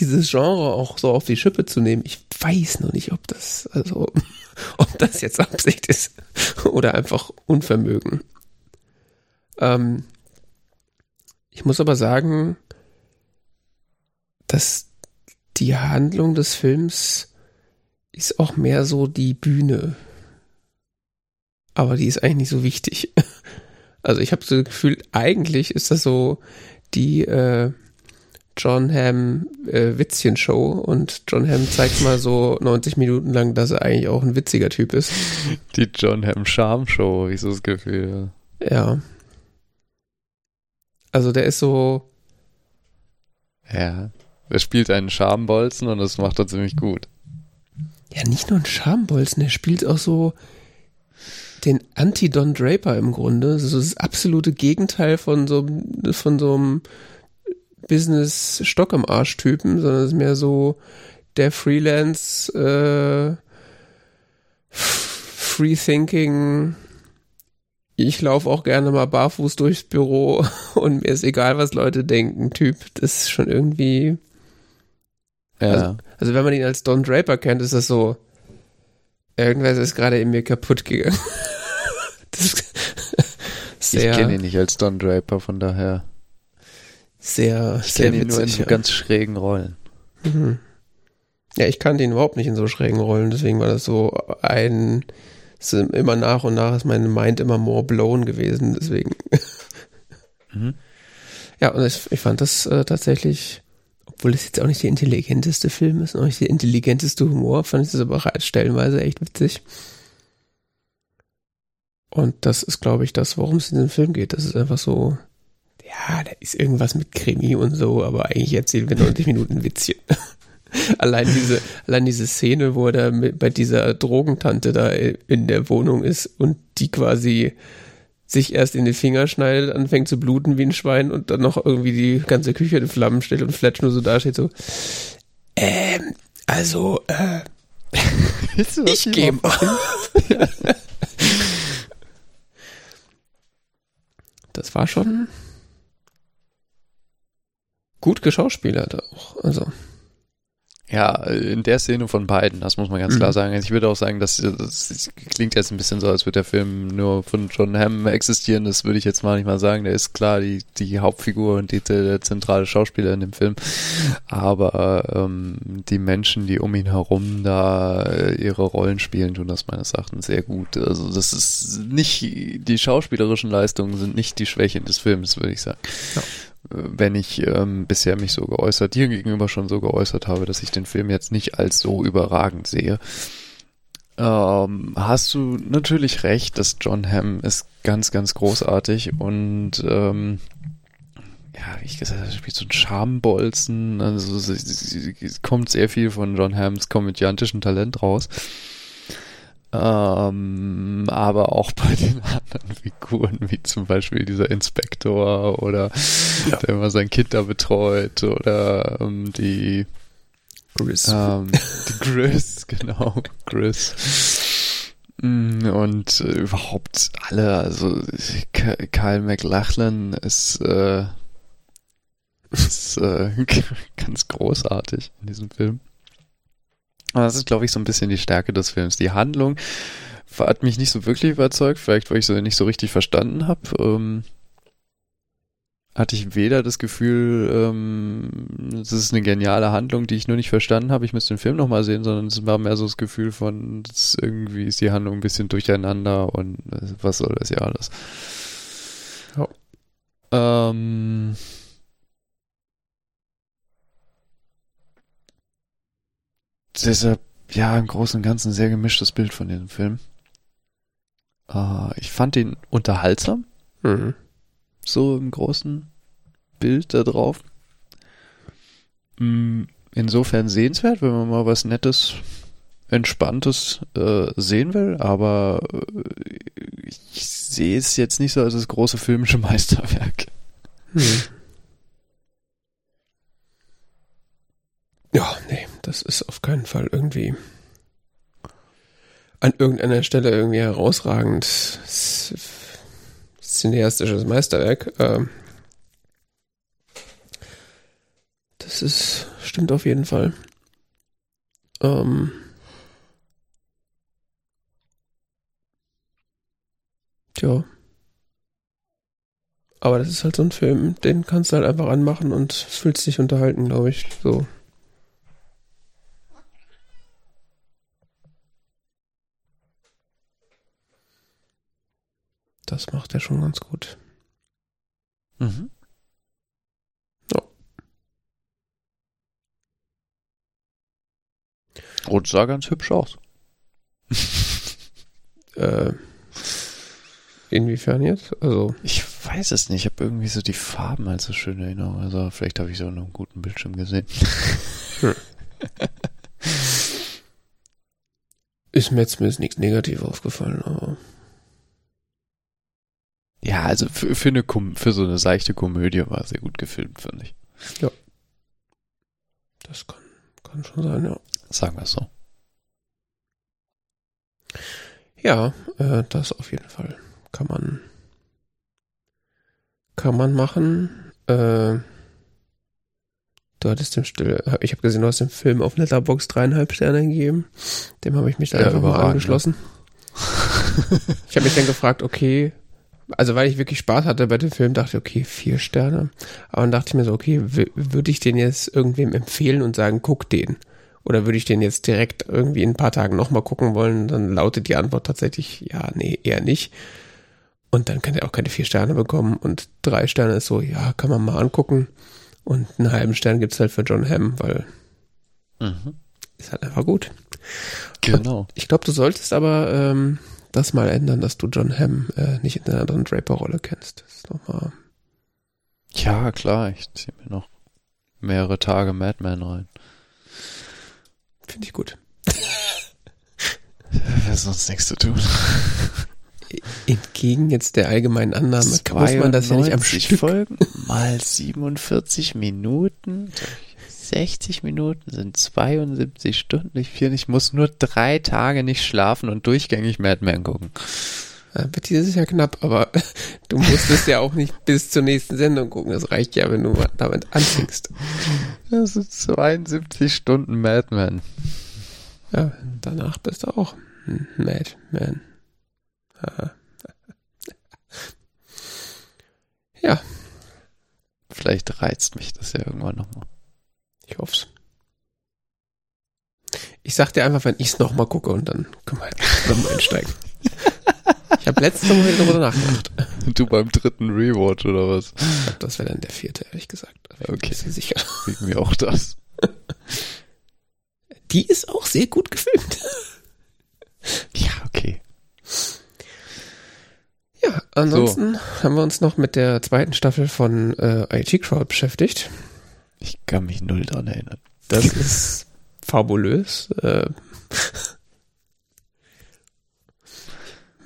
dieses Genre auch so auf die Schippe zu nehmen. Ich weiß noch nicht, ob das, also, ob das jetzt Absicht ist oder einfach Unvermögen. Ähm, ich muss aber sagen, dass die Handlung des Films ist auch mehr so die Bühne. Aber die ist eigentlich nicht so wichtig. Also ich habe so das Gefühl, eigentlich ist das so die äh, John Hamm äh, Witzchen-Show und John Hamm zeigt mal so 90 Minuten lang, dass er eigentlich auch ein witziger Typ ist. Die John Hamm Charm Show, habe ich so das Gefühl. Ja. Also der ist so, Ja. Er spielt einen Schambolzen und das macht er ziemlich gut. ja nicht nur ein Schambolzen, der spielt auch so den Anti-Don Draper im Grunde. So das absolute Gegenteil von so, von so einem Business-Stock im Arsch-Typen, sondern es ist mehr so der Freelance, äh, Free-Thinking, ich laufe auch gerne mal barfuß durchs Büro und mir ist egal, was Leute denken, Typ. Das ist schon irgendwie. Ja. Also, also wenn man ihn als Don Draper kennt, ist das so, irgendwas ist gerade in mir kaputt gegangen. ich kenne ihn nicht als Don Draper, von daher. Sehr, ich sehr ihn nur in so ganz schrägen Rollen. Mhm. Ja, ich kannte ihn überhaupt nicht in so schrägen Rollen, deswegen war das so ein, immer nach und nach ist meine Mind immer more blown gewesen, deswegen. Mhm. Ja, und ich, ich fand das äh, tatsächlich, obwohl es jetzt auch nicht der intelligenteste Film ist, auch nicht der intelligenteste Humor, fand ich das aber stellenweise echt witzig. Und das ist, glaube ich, das, worum es in dem Film geht. Das ist einfach so, ja, da ist irgendwas mit Krimi und so, aber eigentlich erzählen wir 90 Minuten Witzchen. allein diese, allein diese Szene, wo er da mit, bei dieser Drogentante da in der Wohnung ist und die quasi sich erst in die Finger schneidet, anfängt zu bluten wie ein Schwein und dann noch irgendwie die ganze Küche in Flammen stellt und Fletch nur so dasteht so, ähm, also, äh, ich gehe mal. das war schon gut geschauspielert auch, also. Ja, in der Szene von beiden, das muss man ganz mhm. klar sagen. Also ich würde auch sagen, dass das klingt jetzt ein bisschen so, als würde der Film nur von John Hamm existieren. Das würde ich jetzt mal nicht mal sagen. Der ist klar die, die Hauptfigur und die, der zentrale Schauspieler in dem Film. Aber ähm, die Menschen, die um ihn herum da äh, ihre Rollen spielen, tun das meines Erachtens sehr gut. Also das ist nicht, die schauspielerischen Leistungen sind nicht die Schwäche des Films, würde ich sagen. Ja wenn ich ähm, bisher mich so geäußert, dir gegenüber schon so geäußert habe, dass ich den Film jetzt nicht als so überragend sehe. Ähm, hast du natürlich recht, dass John Hamm ist ganz, ganz großartig und ähm, ja, wie ich gesagt habe, spielt so ein Schambolzen, also es kommt sehr viel von John Hams komödiantischen Talent raus. Ähm, aber auch bei den anderen Figuren, wie zum Beispiel dieser Inspektor oder ja. der immer sein Kind da betreut oder ähm, die Gris. Ähm, die Gris, genau, Gris. Mm, und äh, überhaupt alle, also Kyle McLachlan ist, äh, ist äh, ganz großartig in diesem Film. Aber das ist, glaube ich, so ein bisschen die Stärke des Films. Die Handlung hat mich nicht so wirklich überzeugt, vielleicht weil ich sie nicht so richtig verstanden habe. Ähm, hatte ich weder das Gefühl, ähm, das ist eine geniale Handlung, die ich nur nicht verstanden habe, ich müsste den Film nochmal sehen, sondern es war mehr so das Gefühl von, das irgendwie ist die Handlung ein bisschen durcheinander und äh, was soll das ja alles. Ja. Ähm, deshalb, ja, im Großen und Ganzen ein sehr gemischtes Bild von diesem Film. Äh, ich fand ihn unterhaltsam. Mhm. So im großen Bild da drauf. Mm, insofern sehenswert, wenn man mal was Nettes, Entspanntes äh, sehen will, aber äh, ich sehe es jetzt nicht so als das große filmische Meisterwerk. Hm. Ja, nee, das ist auf keinen Fall irgendwie an irgendeiner Stelle irgendwie herausragend cineastisches Meisterwerk. Ähm, das ist, stimmt auf jeden Fall. Ähm, tja. Aber das ist halt so ein Film, den kannst du halt einfach anmachen und fühlst dich unterhalten, glaube ich. So. Das macht er schon ganz gut. Mhm. Ja. Und sah ganz hübsch aus. äh, inwiefern jetzt? Also. Ich weiß es nicht. Ich habe irgendwie so die Farben als so schön in Erinnerung. Also vielleicht habe ich so einen guten Bildschirm gesehen. Hm. ist mir jetzt nichts Negatives aufgefallen, aber. Ja, also für, für, eine Kom für so eine seichte Komödie war sehr gut gefilmt, finde ich. Das kann, kann schon sein, ja. Sagen wir es so. Ja, äh, das auf jeden Fall kann man kann man machen. Äh, du hattest dem Still, ich habe gesehen, du hast dem Film auf Letterbox dreieinhalb Sterne gegeben. Dem habe ich mich dann Ja, einfach mal überragend, angeschlossen. ich habe mich dann gefragt, okay, also weil ich wirklich Spaß hatte bei dem Film, dachte ich, okay, vier Sterne. Aber dann dachte ich mir so, okay, würde ich den jetzt irgendwem empfehlen und sagen, guck den? Oder würde ich den jetzt direkt irgendwie in ein paar Tagen nochmal gucken wollen? Dann lautet die Antwort tatsächlich, ja, nee, eher nicht. Und dann kann er auch keine vier Sterne bekommen. Und drei Sterne ist so, ja, kann man mal angucken. Und einen halben Stern gibt's halt für John Hamm, weil Mhm. ist halt einfach gut. Genau. Ich glaube, du solltest aber ähm, das mal ändern, dass du John Hamm äh, nicht in einer anderen Draper-Rolle kennst. Das ist nochmal. Ja, klar, ich ziehe mir noch mehrere Tage Madman rein. Finde ich gut. Wäre sonst nichts zu tun. Entgegen jetzt der allgemeinen Annahme muss man das ja nicht am 92 Stück. Folgen mal 47 Minuten 60 Minuten sind 72 Stunden. Ich, finde, ich muss nur drei Tage nicht schlafen und durchgängig Madman gucken. Ja, wird dieses Jahr knapp, aber du musst es ja auch nicht bis zur nächsten Sendung gucken. Das reicht ja, wenn du damit anfängst. Das sind 72 Stunden Madman. Ja, danach bist du auch Madman. Ah. Ja, Vielleicht reizt mich das ja irgendwann nochmal. Ich hoff's. Ich sag dir einfach, wenn ich's nochmal gucke und dann können wir zusammen einsteigen. Ich habe letzte Woche darüber nachgedacht. Du beim dritten Rewatch oder was? Ich glaub, das wäre dann der vierte, ehrlich gesagt. Ich Okay. sicher. Wegen mir auch das. Die ist auch sehr gut gefilmt. Ja, okay. Ja, ansonsten haben wir uns noch mit der zweiten Staffel von äh, IT Crowd beschäftigt. Ich kann mich null dran erinnern. Das ist fabulös. Äh,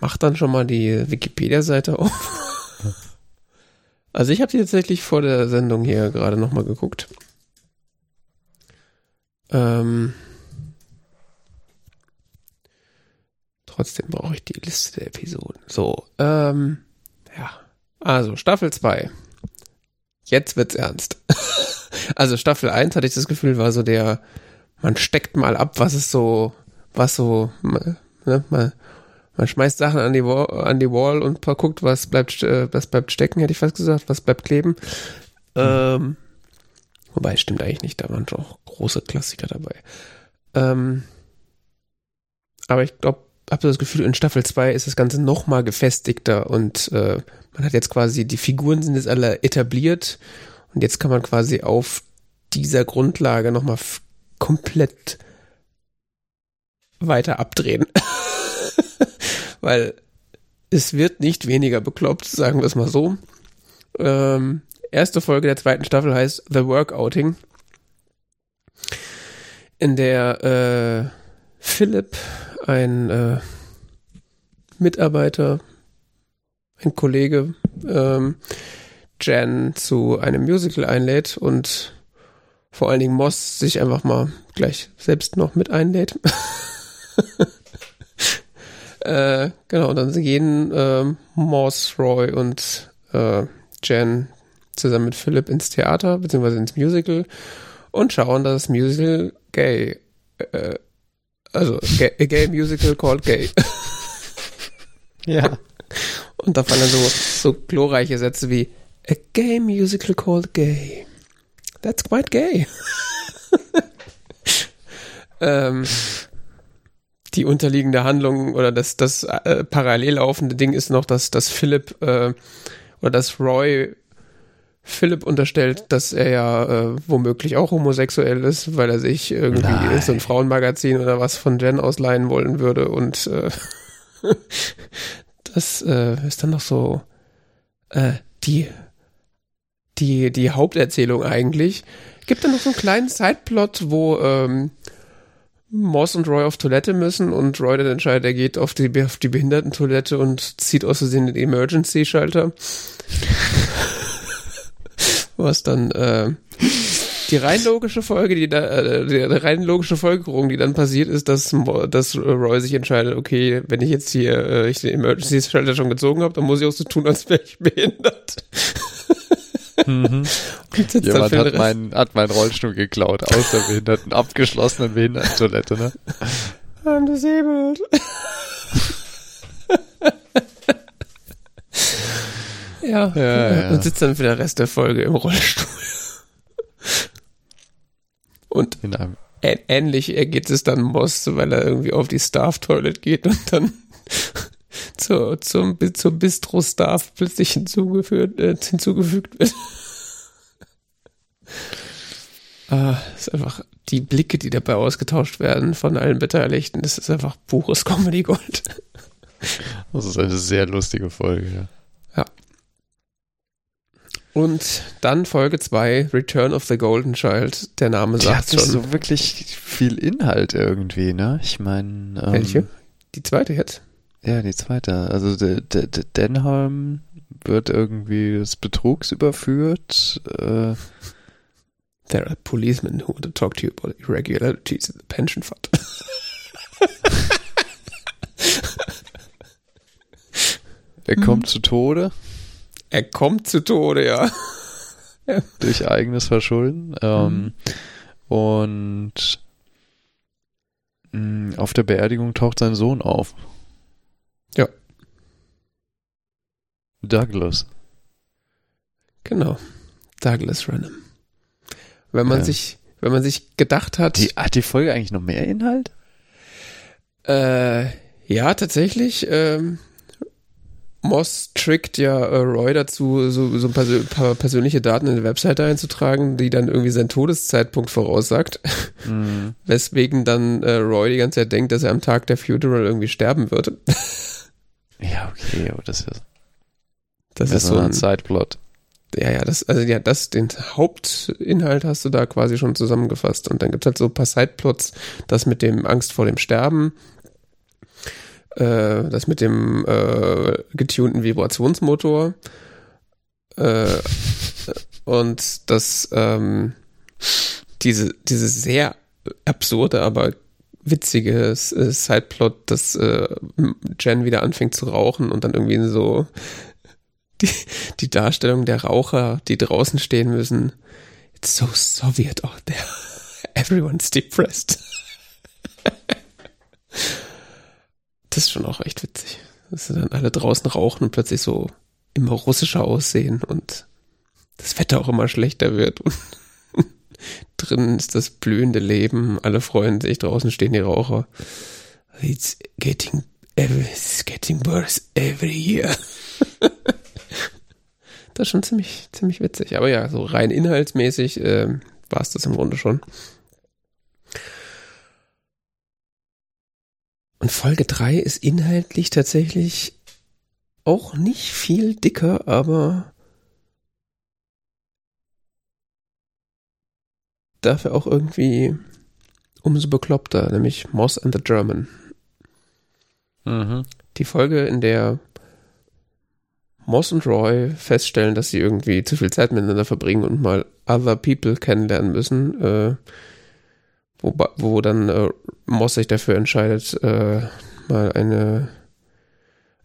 mach dann schon mal die Wikipedia-Seite auf. Also ich habe die tatsächlich vor der Sendung hier gerade nochmal geguckt. Ähm, trotzdem brauche ich die Liste der Episoden. So, ähm, ja. Also Staffel 2. Jetzt wird's ernst. also Staffel 1 hatte ich das Gefühl, war so der, man steckt mal ab, was ist so, was so, ne, man, man schmeißt Sachen an die Wall, an die Wall und guckt, was bleibt, äh, was bleibt stecken, hätte ich fast gesagt, was bleibt kleben. Ähm, wobei, stimmt eigentlich nicht, da waren schon auch große Klassiker dabei. Ähm, aber ich glaube, habe das Gefühl, in Staffel 2 ist das Ganze noch mal gefestigter und äh, man hat jetzt quasi, die Figuren sind jetzt alle etabliert und jetzt kann man quasi auf dieser Grundlage noch mal f- komplett weiter abdrehen. Weil es wird nicht weniger bekloppt, sagen wir es mal so. Ähm, erste Folge der zweiten Staffel heißt The Workouting, in der äh, Philipp, ein äh, Mitarbeiter, ein Kollege, ähm, Jan zu einem Musical einlädt und vor allen Dingen Moss sich einfach mal gleich selbst noch mit einlädt. äh, genau, dann gehen ähm, Moss, Roy und äh, Jan zusammen mit Philipp ins Theater, beziehungsweise ins Musical und schauen das Musical gay. Äh, also, a gay musical called gay. Ja. Und da fallen dann so, so glorreiche Sätze wie A gay musical called gay. That's quite gay. ähm, die unterliegende Handlung oder das, das äh, parallel laufende Ding ist noch, dass, dass Philipp äh, oder dass Roy Philipp unterstellt, dass er ja äh, womöglich auch homosexuell ist, weil er sich irgendwie Nein. so ein Frauenmagazin oder was von Jen ausleihen wollen würde und äh, das äh, ist dann noch so äh, die die die Haupterzählung eigentlich. Gibt dann noch so einen kleinen Sideplot, wo ähm, Moss und Roy auf Toilette müssen und Roy dann entscheidet, er geht auf die, auf die Behindertentoilette und zieht aus Versehen den Emergency-Schalter. Was dann äh, die rein logische Folge, die da, äh, die rein logische Folgerung, die dann passiert, ist, dass, dass Roy sich entscheidet, okay, wenn ich jetzt hier äh, ich den Emergency-Schalter schon gezogen habe, dann muss ich auch so tun, als wäre ich behindert. Mhm. Jemand hat meinen, hat meinen Rollstuhl geklaut aus der behinderten, abgeschlossenen Behindertentoilette, ne? I'm disabled. ja, ja, ja, und sitzt dann für den Rest der Folge im Rollstuhl. Und ähnlich geht es dann Moss, weil er irgendwie auf die Staff-Toilet geht und dann zur, zum, zum Bistro-Staff plötzlich hinzugefügt, äh, hinzugefügt wird. ah, ist einfach die Blicke, die dabei ausgetauscht werden von allen Beteiligten, das ist einfach pures Comedy Gold. Das ist eine sehr lustige Folge, ja. Und dann Folge 2, Return of the Golden Child. Der Name sagt die hat schon. so wirklich viel Inhalt irgendwie, ne? Ich meine. Ähm, Welche? Die zweite jetzt? Ja, die zweite. Also der, der, der Denholm wird irgendwie des Betrugs überführt. Äh, There are policemen who want to talk to you about irregularities in the pension fund. er kommt zu Tode. Er kommt zu Tode, ja. ja. Durch eigenes Verschulden. Ähm, mhm. Und mh, mm, auf der Beerdigung taucht sein Sohn auf. Ja. Douglas. Genau. Douglas Renham. Wenn man ja. sich, wenn man sich gedacht hat. Die, hat die Folge eigentlich noch mehr Inhalt? Äh, ja, tatsächlich. Ähm, Moss trickt ja äh, Roy dazu, so, so ein paar, paar, persönliche Daten in die Webseite einzutragen, die dann irgendwie seinen Todeszeitpunkt voraussagt. Mhm. Weswegen dann äh, Roy die ganze Zeit denkt, dass er am Tag der Funeral irgendwie sterben würde. Ja, okay, aber das ist, das, ist so ein Sideplot. Ja, ja, das, also ja, das, den Hauptinhalt hast du da quasi schon zusammengefasst. Und dann gibt es halt so ein paar Sideplots, das mit dem Angst vor dem Sterben, äh, das mit dem äh, getunten Vibrationsmotor äh, und das ähm, diese, diese sehr absurde, aber witzige äh, Sideplot, dass äh, Jen wieder anfängt zu rauchen und dann irgendwie so die, die Darstellung der Raucher, die draußen stehen müssen. It's so Soviet out there. Everyone's depressed. das ist schon auch echt witzig. Dass sie dann alle draußen rauchen und plötzlich so immer russischer aussehen und das Wetter auch immer schlechter wird und drinnen ist das blühende Leben, alle freuen sich, draußen stehen die Raucher. It's getting, it's getting worse every year. das ist schon ziemlich, ziemlich witzig. Aber ja, so rein inhaltsmäßig äh, war es das im Grunde schon. Und Folge 3 ist inhaltlich tatsächlich auch nicht viel dicker, aber dafür auch irgendwie umso bekloppter, nämlich Moss and the German. Mhm. Die Folge, in der Moss und Roy feststellen, dass sie irgendwie zu viel Zeit miteinander verbringen und mal other people kennenlernen müssen, äh, wo, wo dann äh, Moss sich dafür entscheidet, äh, mal eine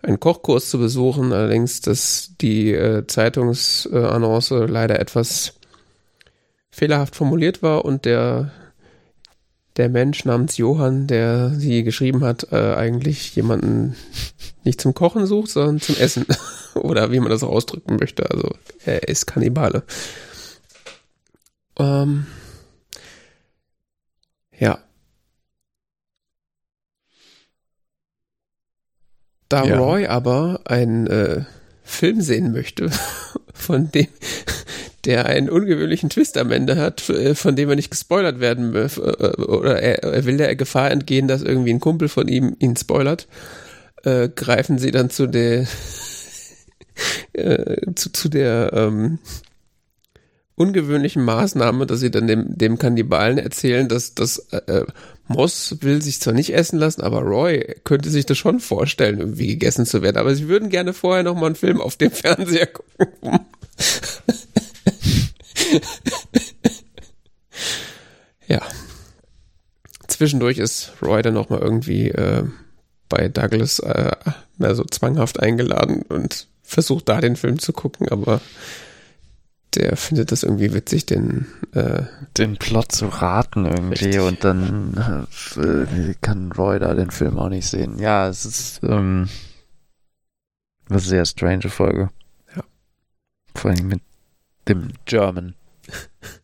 einen Kochkurs zu besuchen, allerdings, dass die äh, Zeitungsannonce leider etwas fehlerhaft formuliert war und der, der Mensch namens Johann, der sie geschrieben hat, äh, eigentlich jemanden nicht zum Kochen sucht, sondern zum Essen. Oder wie man das ausdrücken möchte. Also er ist Kannibale. Ähm, ja. Da ja. Roy aber einen äh, Film sehen möchte, von dem der einen ungewöhnlichen Twist am Ende hat, äh, von dem er nicht gespoilert werden will, äh, oder er, er will der Gefahr entgehen, dass irgendwie ein Kumpel von ihm ihn spoilert, äh, greifen sie dann zu der äh, zu, zu der ähm, ungewöhnlichen Maßnahme, dass sie dann dem, dem Kannibalen erzählen, dass, dass äh, Moss will sich zwar nicht essen lassen, aber Roy könnte sich das schon vorstellen, irgendwie gegessen zu werden. Aber sie würden gerne vorher noch mal einen Film auf dem Fernseher gucken. ja. Zwischendurch ist Roy dann noch mal irgendwie äh, bei Douglas äh, mehr so zwanghaft eingeladen und versucht da den Film zu gucken, aber der findet das irgendwie witzig, den äh, den Plot zu raten irgendwie richtig. und dann äh, kann Roy da den Film auch nicht sehen. Ja, es ist ähm, eine sehr strange Folge. Ja. Vor allem mit dem German.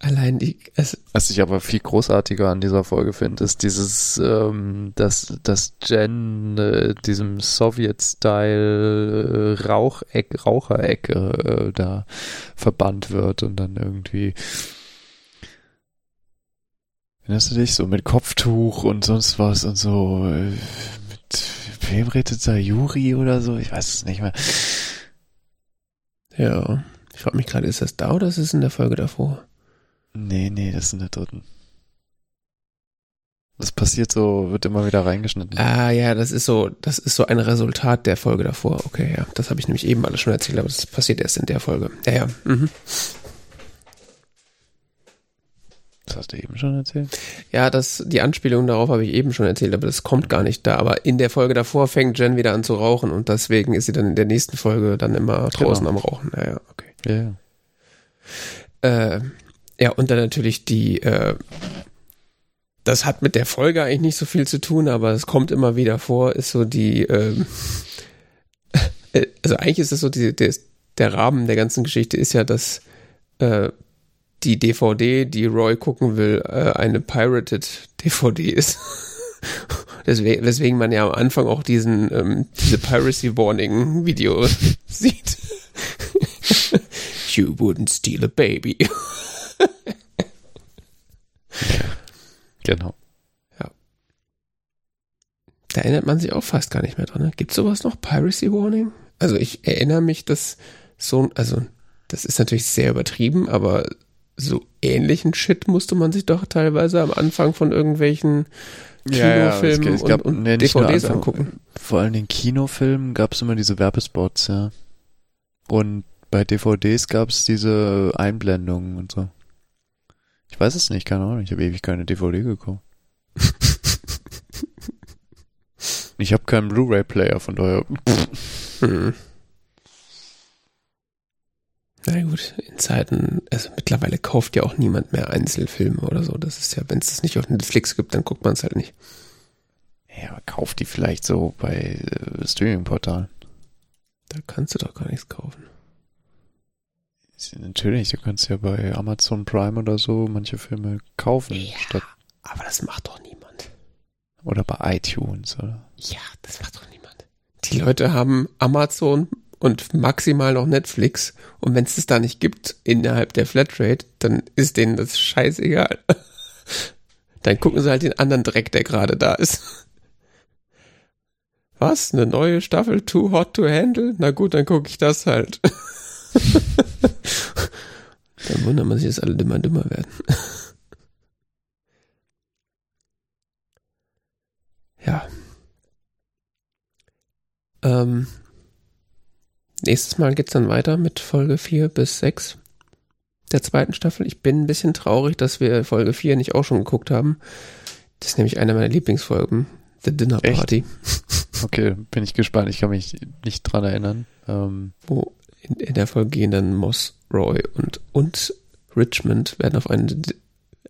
Allein die. Es Was ich aber viel großartiger an dieser Folge finde, ist dieses, ähm, dass, dass Jen äh, diesem Sowjet-Style äh, Raucheck, Raucherecke äh, da verbannt wird und dann irgendwie. Erinnerst du dich? So mit Kopftuch und sonst was und so. Äh, mit wem redet da? Juri oder so? Ich weiß es nicht mehr. Ja. Ich frage mich gerade, ist das da oder ist es in der Folge davor? Nee, nee, das ist in der dritten. Das passiert so, wird immer wieder reingeschnitten. Ah ja, das ist so, das ist so ein Resultat der Folge davor. Okay, ja, das habe ich nämlich eben alles schon erzählt, aber das passiert erst in der Folge. Ja, ja. Mhm. Das hast du eben schon erzählt? Ja, das, die Anspielung darauf habe ich eben schon erzählt, aber das kommt gar nicht da. Aber in der Folge davor fängt Jen wieder an zu rauchen und deswegen ist sie dann in der nächsten Folge dann immer draußen genau. am Rauchen. Ja, ja, okay. Ja, ja. Äh, ja, und dann natürlich die, äh, das hat mit der Folge eigentlich nicht so viel zu tun, aber es kommt immer wieder vor, ist so die, ähm, äh, also eigentlich ist es so, die, der, der Rahmen der ganzen Geschichte ist ja, dass äh, die DVD, die Roy gucken will, äh, eine pirated DVD ist. deswegen, weswegen man ja am Anfang auch diesen, ähm, diese Piracy Warning Video sieht. you wouldn't steal a baby. Genau. Ja. Da erinnert man sich auch fast gar nicht mehr dran. Ne? Gibt sowas noch? Piracy Warning? Also ich erinnere mich, dass so, also das ist natürlich sehr übertrieben, aber so ähnlichen Shit musste man sich doch teilweise am Anfang von irgendwelchen Kinofilmen ja, ja, gab, und, nee, DVDs angucken. Vor allem in Kinofilmen gab es immer diese Werbespots, ja. Und bei DVDs gab es diese Einblendungen und so. Ich weiß es nicht, keine Ahnung. Ich habe ewig keine DVD gekauft. ich habe keinen Blu-ray-Player, von daher. Hm. Na gut, in Zeiten, also mittlerweile kauft ja auch niemand mehr Einzelfilme oder so. Das ist ja, wenn es das nicht auf Netflix gibt, dann guckt man es halt nicht. Ja, aber kauft die vielleicht so bei äh, Streaming-Portalen. Da kannst du doch gar nichts kaufen. Natürlich, du kannst ja bei Amazon Prime oder so manche Filme kaufen. Ja, statt aber das macht doch niemand. Oder bei iTunes, oder? Ja, das macht doch niemand. Die Leute haben Amazon und maximal noch Netflix. Und wenn es das da nicht gibt innerhalb der Flatrate, dann ist denen das scheißegal. Dann gucken sie halt den anderen Dreck, der gerade da ist. Was? Eine neue Staffel Too Hot to Handle? Na gut, dann gucke ich das halt. Dann wundert man sich, dass alle dümmer dümmer werden. ja. Ähm, nächstes Mal geht's dann weiter mit Folge 4 bis 6 der zweiten Staffel. Ich bin ein bisschen traurig, dass wir Folge 4 nicht auch schon geguckt haben. Das ist nämlich eine meiner Lieblingsfolgen. The Dinner Party. Echt? Okay, bin ich gespannt. Ich kann mich nicht dran erinnern. Ähm. Wo in, in der Folge gehen dann Moss, Roy und, und Richmond werden auf eine,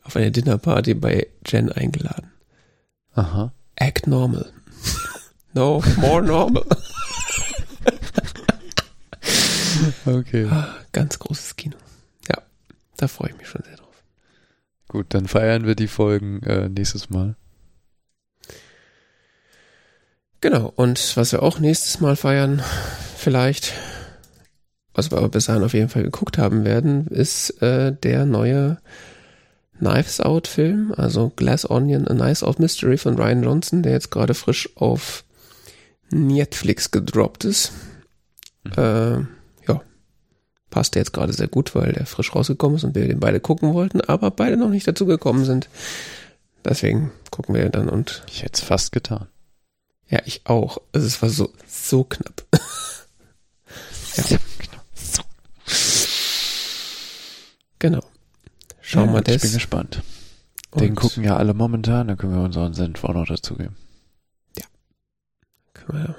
auf eine Dinnerparty bei Jen eingeladen. Aha. Act normal. no, more normal. okay. Ganz großes Kino. Ja, da freue ich mich schon sehr drauf. Gut, dann feiern wir die Folgen äh, nächstes Mal. Genau, und was wir auch nächstes Mal feiern, vielleicht, was wir aber bis dahin auf jeden Fall geguckt haben werden, ist äh, der neue Knives Out Film, also Glass Onion, A Nice Out Mystery von Ryan Johnson, der jetzt gerade frisch auf Netflix gedroppt ist. Mhm. Äh, ja, passte jetzt gerade sehr gut, weil der frisch rausgekommen ist und wir den beide gucken wollten, aber beide noch nicht dazu gekommen sind. Deswegen gucken wir dann und. Ich hätte es fast getan. Ja, ich auch. Also es war so, so knapp. ja. So. Genau. Schauen ja, wir Ich das. bin gespannt. Den Und gucken ja alle momentan, dann können wir unseren Senf auch noch dazugeben. Können wir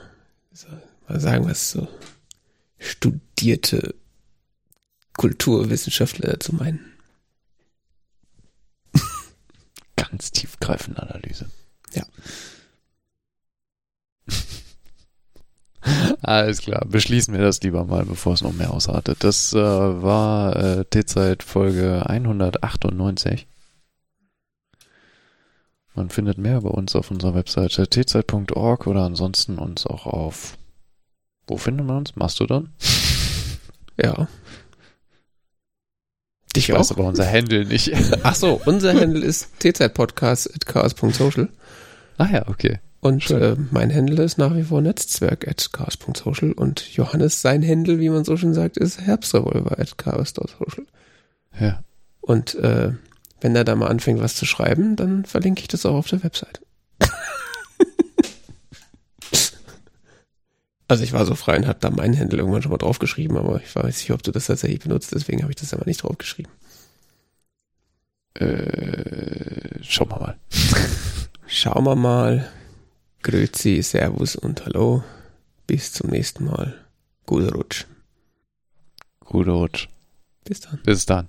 so, mal sagen, was so studierte Kulturwissenschaftler dazu meinen. Ganz tiefgreifende Analyse. Ja. Alles klar, beschließen wir das lieber mal, bevor es noch mehr ausartet. Das äh, war äh, T-Zeit Folge 198. Man findet mehr bei uns auf unserer Webseite tzeit.org oder ansonsten uns auch auf wo findet man uns? Mastodon? Ja. Dich Ich weiß auch? aber unser Handle nicht. Ach so, unser Handle ist tzpodcast.chaos.social ah ja, okay. Und äh, mein Handle ist nach wie vor netzwerk.chaos.social und Johannes, sein Handle, wie man so schön sagt, ist herbstrevolver.chaos.social. Ja. Und äh, wenn er da mal anfängt, was zu schreiben, dann verlinke ich das auch auf der Website. also ich war so frei und habe da mein Handle irgendwann schon mal draufgeschrieben, aber ich weiß nicht, ob du das tatsächlich benutzt, deswegen habe ich das aber nicht draufgeschrieben. Äh, schauen wir mal. Schauen wir mal. Grüezi, Servus und Hallo. Bis zum nächsten Mal. Gute Rutsch. Gute Rutsch. Bis dann. Bis dann.